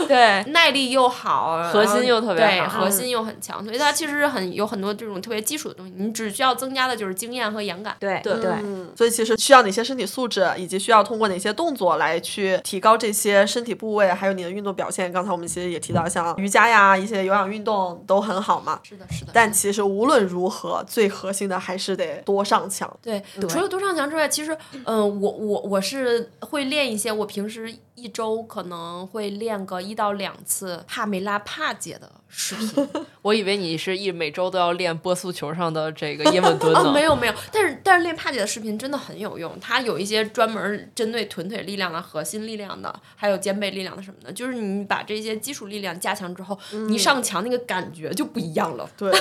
对，耐力又好，核心又特别对，好核心又很强，所以它其实很有很多这种特别基础的东西，你只需要增加的就是经验和眼感。对对对，嗯，所以其实需要哪些身体素质，以及需要通过哪些动作来去提高这些身体部位，还有你的运动表现。刚才我们其实也提到，像瑜伽呀，一些有氧运动都很好嘛。是的，是的。但其实无论如何，最核心的还是得多上墙。对，除了多上墙之外，其实，嗯、我我我是会练一些，我平时一周可能会练个一到两次帕梅拉帕姐的视频。我以为你是一每周都要练波速球上的这个叶问蹲 哦，呢。没有没有，但是但是练帕姐的视频真的很有用，它有一些专门针对臀腿力量的、核心力量的，还有肩背力量的什么的。就是你把这些基础力量加强之后，你上墙那个感觉就不一样了。对，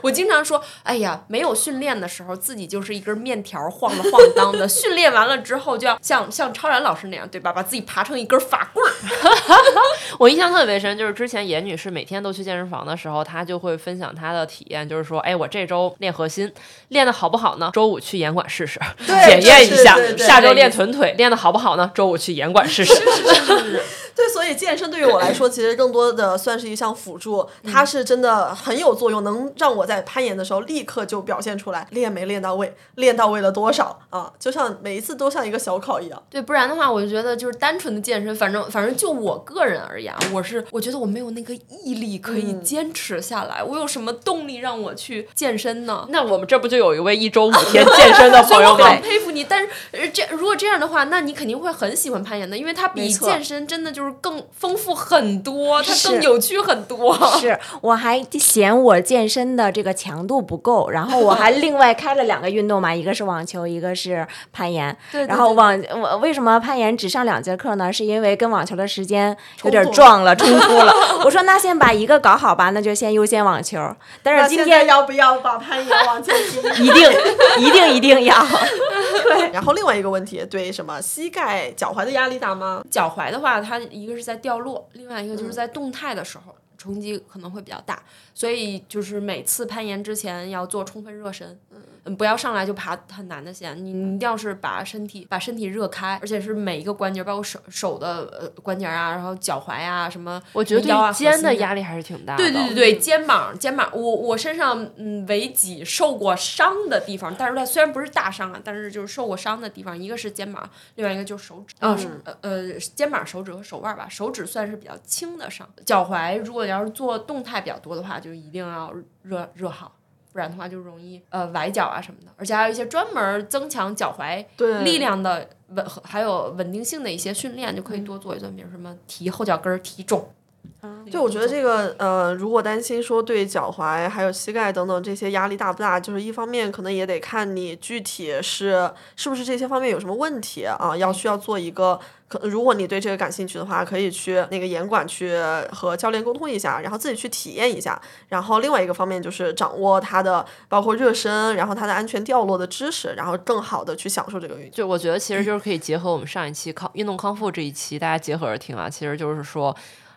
我经常说，哎呀，没有训练的时候，自己就是一根面条晃了晃荡的；训练完了之后，就要像像超然老师那样，对吧？把自己爬成一根法棍儿。我印象特别深，就是之前严女士每天都去健身房的时候，她就会分享她的体验，就是说，哎，我这周练核心练的好不好呢？周五去严管试试，检验一下下周练臀腿练的好不好呢？周五去严管试试。对，所以健身对于我来说，其实更多的算是一项辅助，它是真的很有作用，能让我在攀岩的时候立刻就表现出来，练没练到位，练到位了多少啊，就像每一次都像一个小考一样。对，不然的话，我就觉得就是单纯的健身，反正反正就我个人而言，我是我觉得我没有那个毅力可以坚持下来。我有什么动力让我去健身呢？那我们这不就有一位一周五天健身的朋友吗 我很？佩服你，但是呃这如果这样的话，那你肯定会很喜欢攀岩的，因为它比健身真的就是更丰富很多，它更有趣很多。是，我还嫌我健身的这个强度不够，然后我还另外开了两个运动嘛，一个是网球，一个是攀岩。对然后网我为什么攀岩只上两节课呢？是因为跟网球的时间有点撞了，冲突了。我说那先把一个搞好吧，那就先优先网球。但是今天要不要把攀岩往前提？一定 一定一定要。对然后另外一个问题，对什么膝盖、脚踝的压力大吗？脚踝的话，它一个是在掉落，另外一个就是在动态的时候。冲击可能会比较大，所以就是每次攀岩之前要做充分热身，嗯，不要上来就爬很难的线，你你一定要是把身体把身体热开，而且是每一个关节，包括手手的呃关节啊，然后脚踝啊什么，我觉得肩的压力还是挺大的。对对对对，肩膀肩膀，我我身上嗯为几受过伤的地方，但是它虽然不是大伤啊，但是就是受过伤的地方，一个是肩膀，另外一个就是手指，啊、是呃呃肩膀、手指和手腕吧，手指算是比较轻的伤，脚踝如果要是做动态比较多的话，就一定要热热好。不然的话就容易呃崴脚啊什么的，而且还有一些专门增强脚踝力量的稳还有稳定性的一些训练，就可以多做一做，比如什么提后脚跟儿、提踵，对，我觉得这个呃，如果担心说对脚踝还有膝盖等等这些压力大不大，就是一方面可能也得看你具体是是不是这些方面有什么问题啊，要需要做一个。可如果你对这个感兴趣的话，可以去那个严管去和教练沟通一下，然后自己去体验一下。然后另外一个方面就是掌握它的包括热身，然后它的安全掉落的知识，然后更好的去享受这个运动。就我觉得其实就是可以结合我们上一期康运动康复这一期，大家结合着听啊，其实就是说。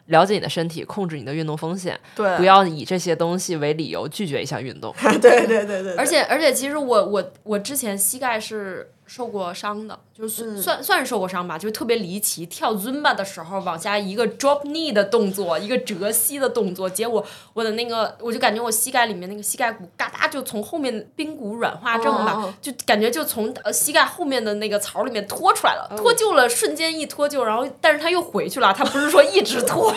了解你的身体，控制你的运动风险，对，不要以这些东西为理由拒绝一项运动。对对对对，而且而且，其实我我我之前膝盖是。受过伤的，就是算算是受过伤吧，就是特别离奇。跳 Zumba 的时候，往下一个 drop knee 的动作，一个折膝的动作，结果我的那个，我就感觉我膝盖里面那个膝盖骨嘎哒就从后面髌骨软化症吧，就感觉就从呃膝盖后面的那个槽里面脱出来了，脱臼了，瞬间一脱臼，然后但是它又回去了，它不是说一直 脱。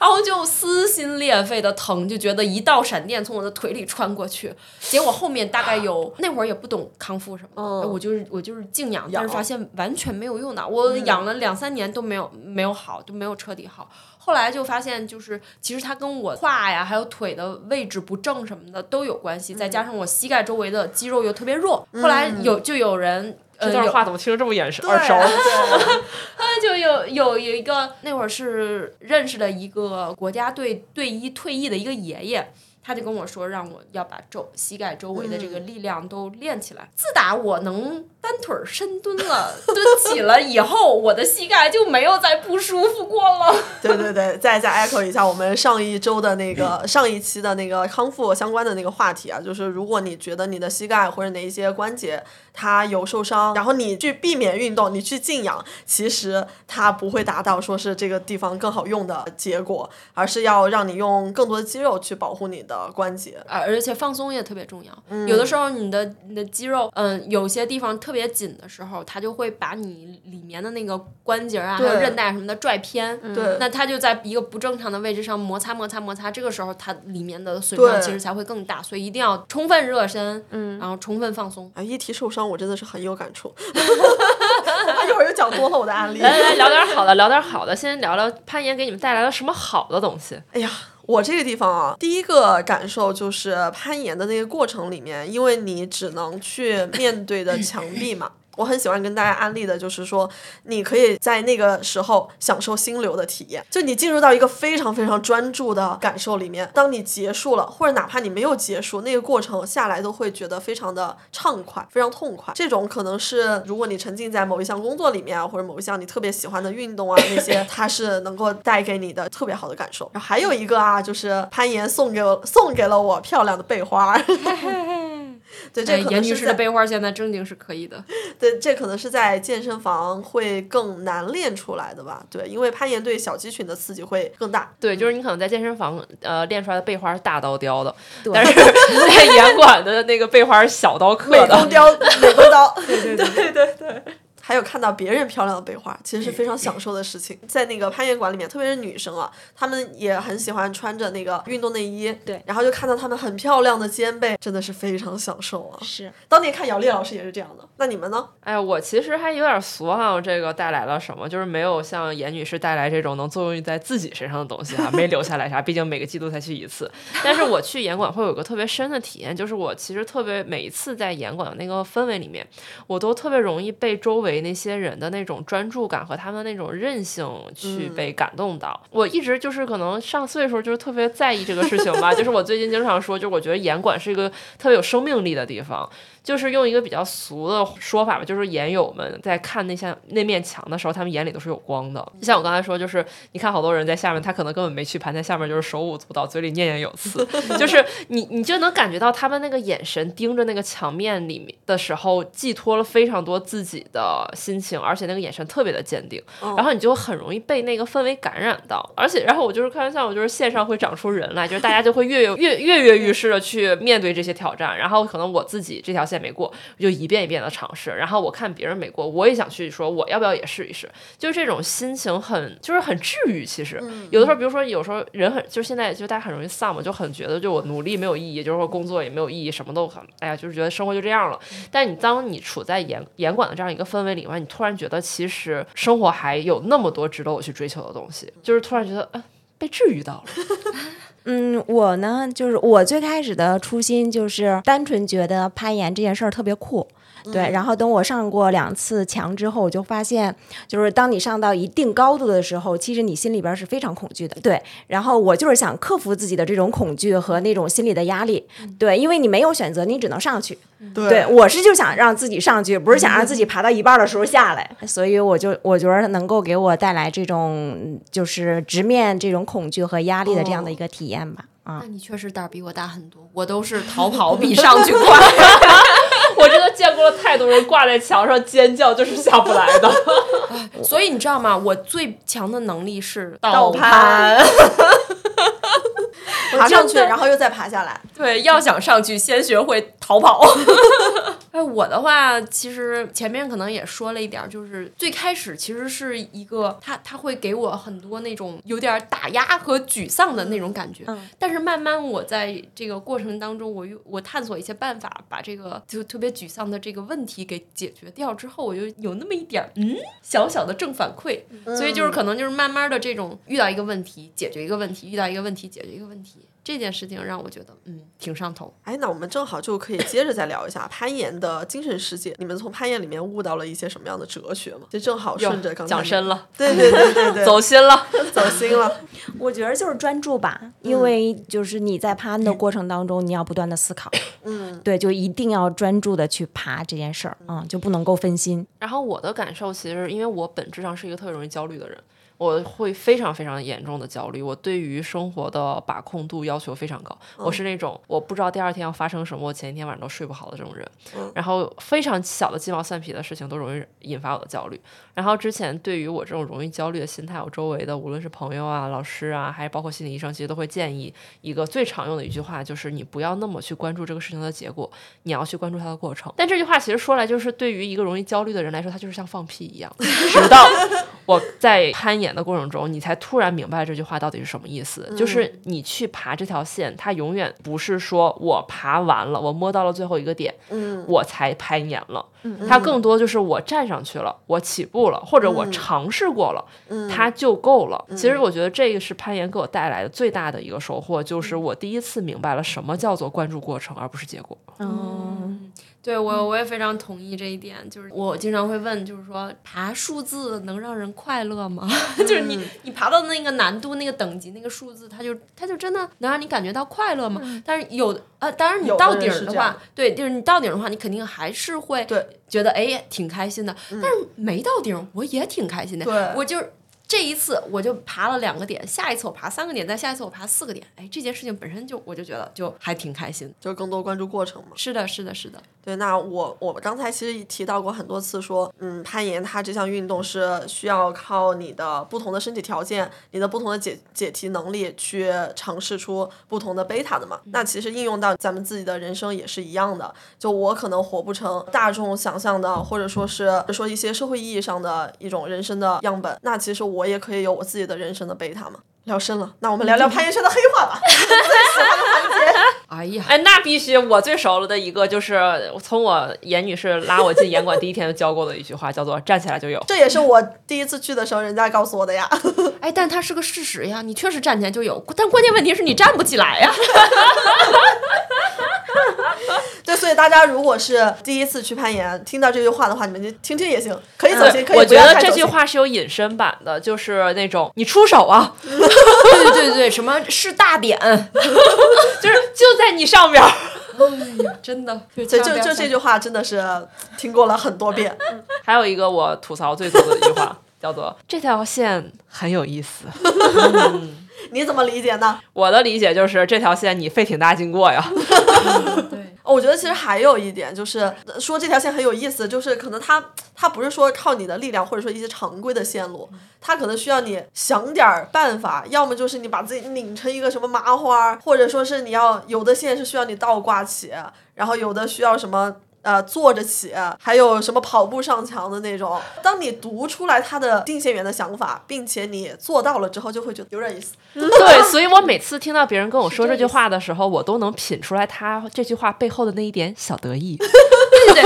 然后就撕心裂肺的疼，就觉得一道闪电从我的腿里穿过去。结果后面大概有那会儿也不懂康复什么，我就是我就是静养，但是发现完全没有用的。我养了两三年都没有没有好，都没有彻底好。后来就发现，就是其实它跟我胯呀还有腿的位置不正什么的都有关系，再加上我膝盖周围的肌肉又特别弱。后来有就有人。这段话怎么听着这么眼熟？耳熟？他就有有有一个那会儿是认识了一个国家队队医退役的一个爷爷。他就跟我说，让我要把周膝盖周围的这个力量都练起来。自打我能单腿深蹲了、蹲起了以后，我的膝盖就没有再不舒服过了。对对对，再再 echo 一下我们上一周的那个 上一期的那个康复相关的那个话题啊，就是如果你觉得你的膝盖或者哪一些关节它有受伤，然后你去避免运动，你去静养，其实它不会达到说是这个地方更好用的结果，而是要让你用更多的肌肉去保护你的。关节而，而且放松也特别重要。有的时候你的你的肌肉，嗯，有些地方特别紧的时候，它就会把你里面的那个关节啊，还有韧带什么的拽偏。对，那它就在一个不正常的位置上摩擦摩擦摩擦，这个时候它里面的损伤其实才会更大。所以一定要充分热身，嗯，然后充分放松。哎，一提受伤，我真的是很有感触。一会儿又讲多了我的案例。来来聊点好的，聊点好的，先聊聊攀岩给你们带来了什么好的东西。哎呀。我这个地方啊，第一个感受就是攀岩的那个过程里面，因为你只能去面对的墙壁嘛。我很喜欢跟大家安利的，就是说，你可以在那个时候享受心流的体验，就你进入到一个非常非常专注的感受里面。当你结束了，或者哪怕你没有结束，那个过程下来都会觉得非常的畅快，非常痛快。这种可能是如果你沉浸在某一项工作里面啊，或者某一项你特别喜欢的运动啊，那些 它是能够带给你的特别好的感受。然后还有一个啊，就是攀岩送给我送给了我漂亮的背花。对，这严女士的背花现在正经是可以的。对，这可能是在健身房会更难练出来的吧？对，因为攀岩对小肌群的刺激会更大。对，就是你可能在健身房呃练出来的背花是大刀雕的，但是在严馆的那个背花是小刀刻的。美工雕，美工刀。对对对对对。还有看到别人漂亮的背花，其实是非常享受的事情。在那个攀岩馆里面，特别是女生啊，她们也很喜欢穿着那个运动内衣，对，然后就看到她们很漂亮的肩背，真的是非常享受啊。是，当年看姚丽老师也是这样的。那你们呢？哎呀，我其实还有点俗哈，这个带来了什么？就是没有像严女士带来这种能作用于在自己身上的东西哈，没留下来啥。毕竟每个季度才去一次。但是我去严馆会有个特别深的体验，就是我其实特别每一次在严馆的那个氛围里面，我都特别容易被周围那些人的那。种专注感和他们那种韧性去被感动到，我一直就是可能上岁数就是特别在意这个事情吧，就是我最近经常说，就是我觉得严管是一个特别有生命力的地方。就是用一个比较俗的说法吧，就是研友们在看那些那面墙的时候，他们眼里都是有光的。就像我刚才说，就是你看好多人在下面，他可能根本没去盘，在下面就是手舞足蹈，嘴里念念有词，就是你你就能感觉到他们那个眼神盯着那个墙面里面的时候，寄托了非常多自己的心情，而且那个眼神特别的坚定，然后你就很容易被那个氛围感染到。而且，然后我就是开玩笑，我就是线上会长出人来，就是大家就会跃跃跃跃跃欲试的去面对这些挑战，然后可能我自己这条线。没过，我就一遍一遍的尝试，然后我看别人没过，我也想去说，我要不要也试一试？就是这种心情很，就是很治愈。其实有的时候，比如说有时候人很，就是现在就大家很容易丧嘛，就很觉得就我努力没有意义，就是说工作也没有意义，什么都很，哎呀，就是觉得生活就这样了。但你当你处在严严管的这样一个氛围里里面，你突然觉得其实生活还有那么多值得我去追求的东西，就是突然觉得，嗯、被治愈到了。嗯，我呢，就是我最开始的初心就是单纯觉得攀岩这件事儿特别酷。对，然后等我上过两次墙之后，我就发现，就是当你上到一定高度的时候，其实你心里边是非常恐惧的。对，然后我就是想克服自己的这种恐惧和那种心理的压力。对，因为你没有选择，你只能上去。对，我是就想让自己上去，不是想让自己爬到一半的时候下来。所以我就我觉得能够给我带来这种就是直面这种恐惧和压力的这样的一个体验吧。啊那，你确实胆儿比我大很多，我都是逃 跑比上去快。我真的见过了太多人挂在墙上尖叫，就是下不来的。所以你知道吗？我最强的能力是倒攀，爬上去，然后又再爬下来。对，要想上去，先学会逃跑。哎，我的话，其实前面可能也说了一点儿，就是最开始其实是一个，他他会给我很多那种有点儿打压和沮丧的那种感觉。嗯但是慢慢我在这个过程当中，我又我探索一些办法，把这个就特别沮丧的这个问题给解决掉之后，我就有那么一点儿嗯小小的正反馈。所以就是可能就是慢慢的这种遇到一个问题，解决一个问题，遇到一个问题，解决一个问题，这件事情让我觉得嗯挺上头。哎，那我们正好就可以接着再聊一下攀岩的精神世界。你们从攀岩里面悟到了一些什么样的哲学吗？就正好顺着刚才讲深了，对对对对对，走心了。走心了。我觉得就是专注吧，因为就是你在攀的过程当中，你要不断的思考，嗯，对，就一定要专注的去爬这件事儿，嗯，就不能够分心。然后我的感受其实，因为我本质上是一个特别容易焦虑的人，我会非常非常严重的焦虑。我对于生活的把控度要求非常高，我是那种我不知道第二天要发生什么，我前一天晚上都睡不好的这种人。然后非常小的鸡毛蒜皮的事情都容易引发我的焦虑。然后之前对于我这种容易焦虑的心态，我周围的无论是朋友啊、老师啊，还是包括心理医生，其实都会建议一个最常用的一句话，就是你不要那么去关注这个事情的结果，你要去关注它的过程。但这句话其实说来，就是对于一个容易焦虑的人来说，它就是像放屁一样。直到我在攀岩的过程中，你才突然明白这句话到底是什么意思。就是你去爬这条线，它永远不是说我爬完了，我摸到了最后一个点，嗯我才攀岩了。它更多就是我站上去了，我起步了，或者我尝试过了，它就够了。其实我觉得这个是攀岩给我带来的最大的一个收获，就是我第一次明白了什么叫做关注过程，而不是结果。嗯，对我我也非常同意这一点，就是我经常会问，就是说爬数字能让人快乐吗？就是你你爬到那个难度、那个等级、那个数字，它就它就真的能让你感觉到快乐吗？但是有的呃，当然你到顶的话，对，就是你到顶的话，你肯定还是会觉得哎挺开心的。但是没到顶，我也挺开心的。我就是。这一次我就爬了两个点，下一次我爬三个点，再下一次我爬四个点。哎，这件事情本身就我就觉得就还挺开心。就是更多关注过程嘛。是的，是的，是的。对，那我我刚才其实提到过很多次说，嗯，攀岩它这项运动是需要靠你的不同的身体条件、你的不同的解解题能力去尝试出不同的贝塔的嘛。那其实应用到咱们自己的人生也是一样的。就我可能活不成大众想象的，或者说是说一些社会意义上的一种人生的样本，那其实我也可以有我自己的人生的贝塔嘛。聊深了，那我们聊聊攀岩圈的黑话吧。最喜欢的环节哎呀，哎，那必须！我最熟了的一个就是从我严女士拉我进严管第一天就教过的一句话，叫做“站起来就有这也是我第一次去的时候人家告诉我的呀。哎，但它是个事实呀，你确实站起来就有，但关键问题是你站不起来呀。对，所以大家如果是第一次去攀岩，听到这句话的话，你们就听听也行，可以走心，可以我觉得这句话是有隐身版的，就是那种你出手啊，对对对对，什么是大点？就是就在你上边儿。真的，对，就就这句话真的是听过了很多遍。还有一个我吐槽最多的一句话，叫做“这条线很有意思 你怎么理解呢？”。我的理解就是这条线你费挺大劲过呀。我觉得其实还有一点就是呃说这条线很有意思，就是可能它它不是说靠你的力量或者说一些常规的线路，它可能需要你想点儿办法，要么就是你把自己拧成一个什么麻花，或者说是你要有的线是需要你倒挂起，然后有的需要什么。呃，坐着起，还有什么跑步上墙的那种。当你读出来他的定线员的想法，并且你做到了之后，就会觉得有点意思。对，所以我每次听到别人跟我说这句话的时候，我都能品出来他这句话背后的那一点小得意。对对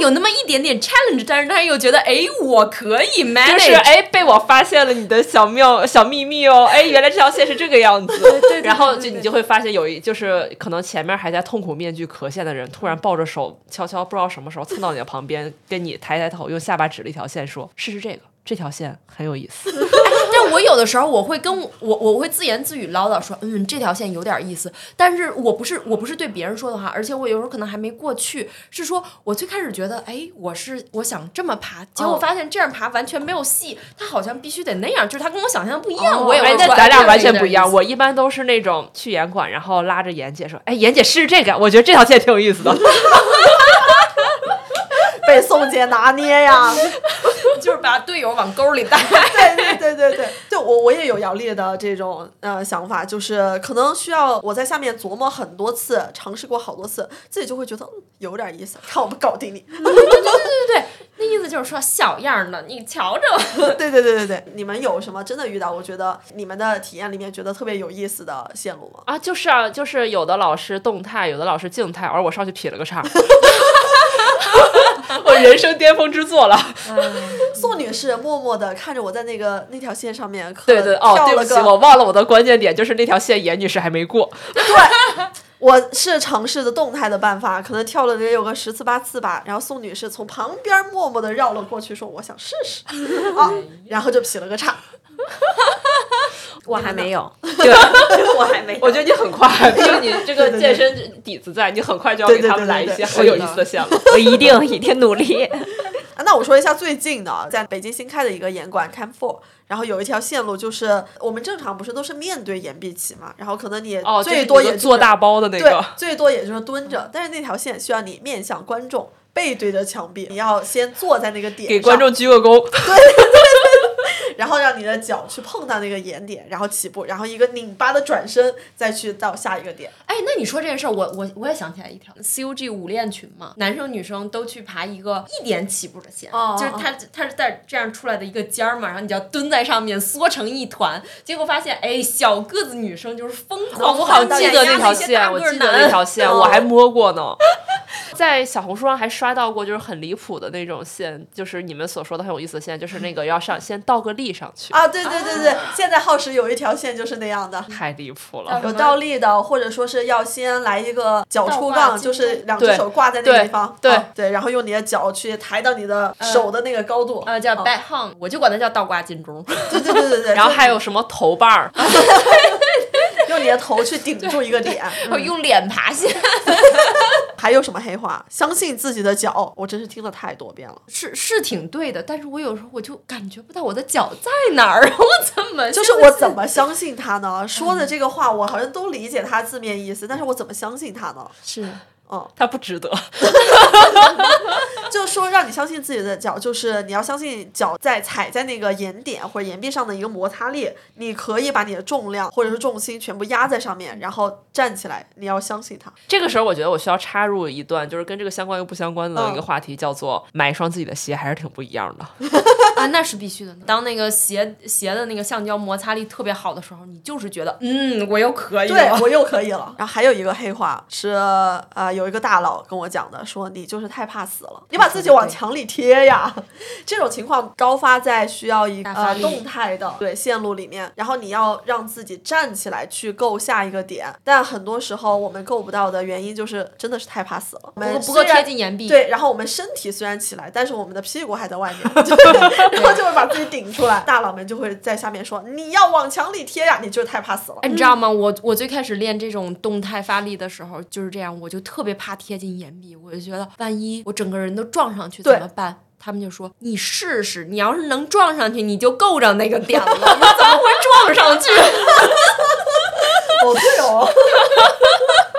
有那么一点点 challenge，但是他又觉得哎，我可以 manage，就是哎，被我发现了你的小妙小秘密哦，哎，原来这条线是这个样子。然后就你就会发现有一就是可能前面还在痛苦面具壳线的人，突然抱着手悄悄不知道什么时候蹭到你的旁边，跟你抬抬头，用下巴指了一条线，说：“试试这个，这条线很有意思。但我有的时候我会跟我我我会自言自语唠叨说，嗯，这条线有点意思，但是我不是我不是对别人说的话，而且我有时候可能还没过去，是说我最开始觉得，哎，我是我想这么爬，结果发现这样爬完全没有戏，他好像必须得那样，就是他跟我想象的不一样，我也哎会，说那咱俩哎完全不一样。我一般都是那种去演馆，然后拉着妍姐说：“哎，妍姐试试这个，我觉得这条线挺有意思的。被宋姐拿捏呀。就是把队友往沟里带。对对对对对，就我我也有姚丽的这种呃想法，就是可能需要我在下面琢磨很多次，尝试过好多次，自己就会觉得、嗯、有点意思，看我们搞定你。对对对对对，那意思就是说小样儿的，你瞧着。对对对对对，你们有什么真的遇到？我觉得你们的体验里面觉得特别有意思的线路吗？啊，就是啊，就是有的老师动态，有的老师静态，而我上去劈了个叉。我人生巅峰之作了。宋女士默默的看着我在那个那条线上面，对对哦，对不起，跳了个我忘了我的关键点，就是那条线严女士还没过。对，我是尝试的动态的办法，可能跳了得有个十次八次吧。然后宋女士从旁边默默的绕了过去，说：“我想试试。”啊，然后就劈了个叉。我还没有，对，我还没有。我觉得你很快，因为你这个对对健身底子在，你很快就要对对给他们来一对对对些很有意思的线了。我一定一定努力。啊，那我说一下最近的，在北京新开的一个岩馆 Camp Four，然后有一条线路就是我们正常不是都是面对岩壁起嘛，然后可能你哦，最多也、就是做大包的那对个，，最多也就是蹲着，但是那条线需要你面向观众，背对着墙壁，你要先坐在那个点给观众鞠个躬。然后让你的脚去碰到那个岩点，然后起步，然后一个拧巴的转身，再去到下一个点。哎，那你说这件事儿，我我我也想起来一条，C U G 五练群嘛，男生女生都去爬一个一点起步的线，哦就是他他是在这样出来的一个尖儿嘛，然后你就要蹲在上面缩成一团，结果发现哎，小个子女生就是疯狂哦我好地记得那条线，我记得那男条线，我还摸过呢。在小红书上还刷到过，就是很离谱的那种线，就是你们所说的很有意思的线，就是那个要上先倒个立上去，啊，对对对对，现在耗时有一条线就是那样的。太离谱了。有倒立的，或者说是要先来一个脚出杠，就是两只手挂在那个地方，对啊对，然后用你的脚去抬到你的手的那个高度，呃叫啊 back hung，我就管它叫倒挂金钟。对对对对对，然后还有什么头把儿，用你的头去顶住一个点，我用脸爬下，还有什么黑话？相信自己的脚，我真是听了太多遍了。是是挺对的，但是我有时候我就感觉不到我的脚在哪儿，我怎么就是我怎么相信他呢？说的这个话，我好像都理解他字面意思，但是我怎么相信他呢？是他不值得。就是说让你相信自己的脚，就是你要相信脚在踩在那个岩点或者岩壁上的一个摩擦力，你可以把你的重量或者是重心全部压在上面，然后站起来，你要相信它。这个时候，我觉得我需要插入一段，就是跟这个相关又不相关的一个嗯话题，叫做买一双自己的鞋还是挺不一样的。啊，那是必须的。当那个鞋鞋的那个橡胶摩擦力特别好的时候，你就是觉得，嗯，我又可以了。对我又可以了。然后还有一个黑话是，呃，有一个大佬跟我讲的，说你就是太怕死了，你把自己往墙里贴呀。这种情况高发在需要一个呃动态的对线路里面，然后你要让自己站起来去够下一个点，但很多时候我们够不到的原因就是真的是太怕死了，我们不不够贴近岩壁。对，然后我们身体虽然起来，但是我们的屁股还在外面，就 然后就会把自己顶出来。大佬们就会在下面说：“你要往墙里贴呀，你就是太怕死了。哎，你知道吗？我我最开始练这种动态发力的时候就是这样，我就特别怕贴近岩壁，我就觉得万一我整个人都撞上去怎么办？他们就说你试试，你要是能撞上去，你就够着那个点了。你怎么会撞上去？哦，对哦，就感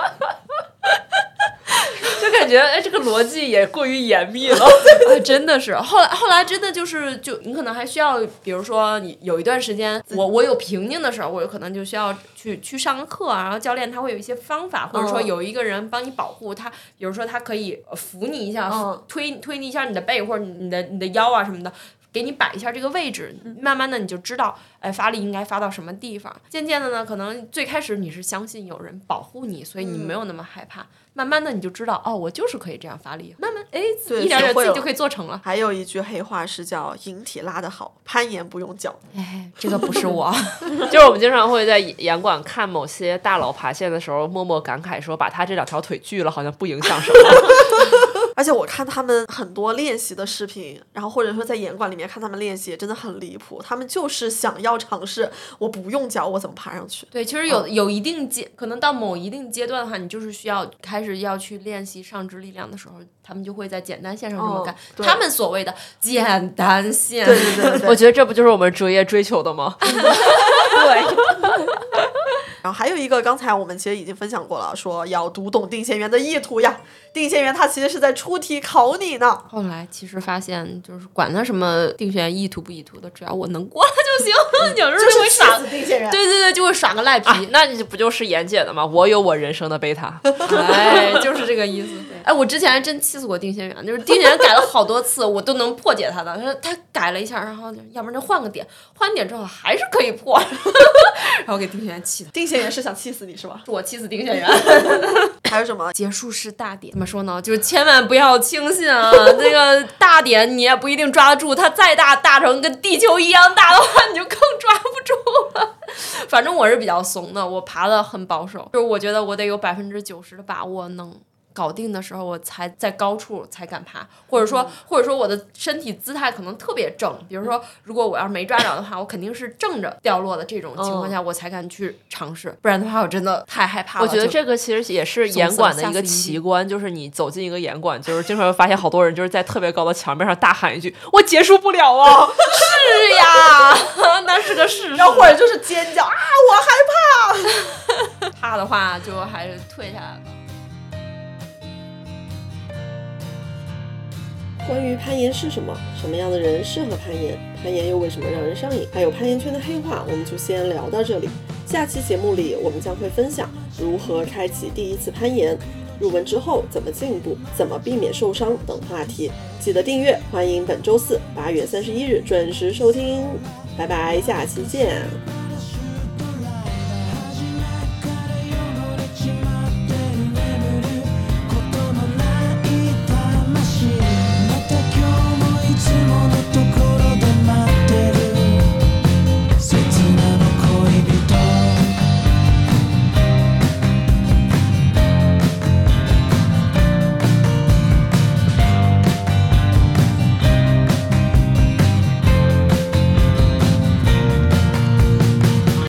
觉哎，这个逻辑也过于严密了。啊，真的是，后来后来真的就是，就你可能还需要，比如说你有一段时间，我我有瓶颈的时候，我有可能就需要去去上个课啊，然后教练他会有一些方法，或者说嗯有一个人帮你保护他，比如说他可以呃扶你一下，嗯推推你一下你的背或者你的你的腰啊什么的。给你摆一下这个位置，慢慢的你就知道，哎，发力应该发到什么地方。渐渐的呢，可能最开始你是相信有人保护你，所以你没有那么害怕。慢慢的你就知道，哦，我就是可以这样发力。慢慢，哎，一点点自己就可以做成了。还有一句黑话是叫“引体拉得好，攀岩不用脚哎，这个不是我。就是我们经常会在岩馆看某些大佬爬线的时候，默默感慨说，把他这两条腿锯了，好像不影响什么。”。而且我看他们很多练习的视频，然后或者说在演馆里面看他们练习，真的很离谱。他们就是想要尝试，我不用脚我怎么爬上去？对，其实有有一定阶，可能到某一定阶段的话，你就是需要开始要去练习上肢力量的时候，他们就会在简单线上这么哦干。对他们所谓的简单线，对对对对对。我觉得这不就是我们职业追求的吗？对，然后还有一个，刚才我们其实已经分享过了，说要读懂定线员的意图呀。定线员他其实是在出题考你呢。后来其实发现，就是管他什么定选意图不意图的，只要我能过了就行。有时候就会耍，定线员。对对对，就会耍个赖皮。啊，那你不就是妍姐的吗？我有我人生的贝塔。哎，就是这个意思。哎，我之前还真气死过定线员，就是定线员改了好多次，我都能破解他的。他说他改了一下，然后要不然就换个点，换点之后还是可以破，然后给定线员气的，定线员是想气死你是吧？我气死丁线员。还有什么？结束式大点怎么说呢？就是千万不要轻信啊！这个大点你也不一定抓得住，它再大，大成跟地球一样大的话，你就更抓不住了。反正我是比较怂的，我爬的很保守，就是我觉得我得有百分之九十的把握能。搞定的时候，我才在高处才敢爬，或者说，或者说我的身体姿态可能特别正。比如说，如果我要是没抓着的话，我肯定是正着掉落的这种情况下，我才敢去尝试。不然的话，我真的太害怕了。我觉得这个其实也是严管的一个奇观，就是你走进一个严管，就是经常会发现好多人就是在特别高的墙面上大喊一句“我结束不了啊 是呀，那是个事实。然后或者就是尖叫啊，我害怕。怕的话，就还是退下来吧。关于攀岩是什么，什么样的人适合攀岩，攀岩又为什么让人上瘾，还有攀岩圈的黑话，我们就先聊到这里。下期节目里，我们将会分享如何开启第一次攀岩，入门之后怎么进步，怎么避免受伤等话题。记得订阅，欢迎本周四八月三十一日准时收听，拜拜，下期见。quando tu corpo.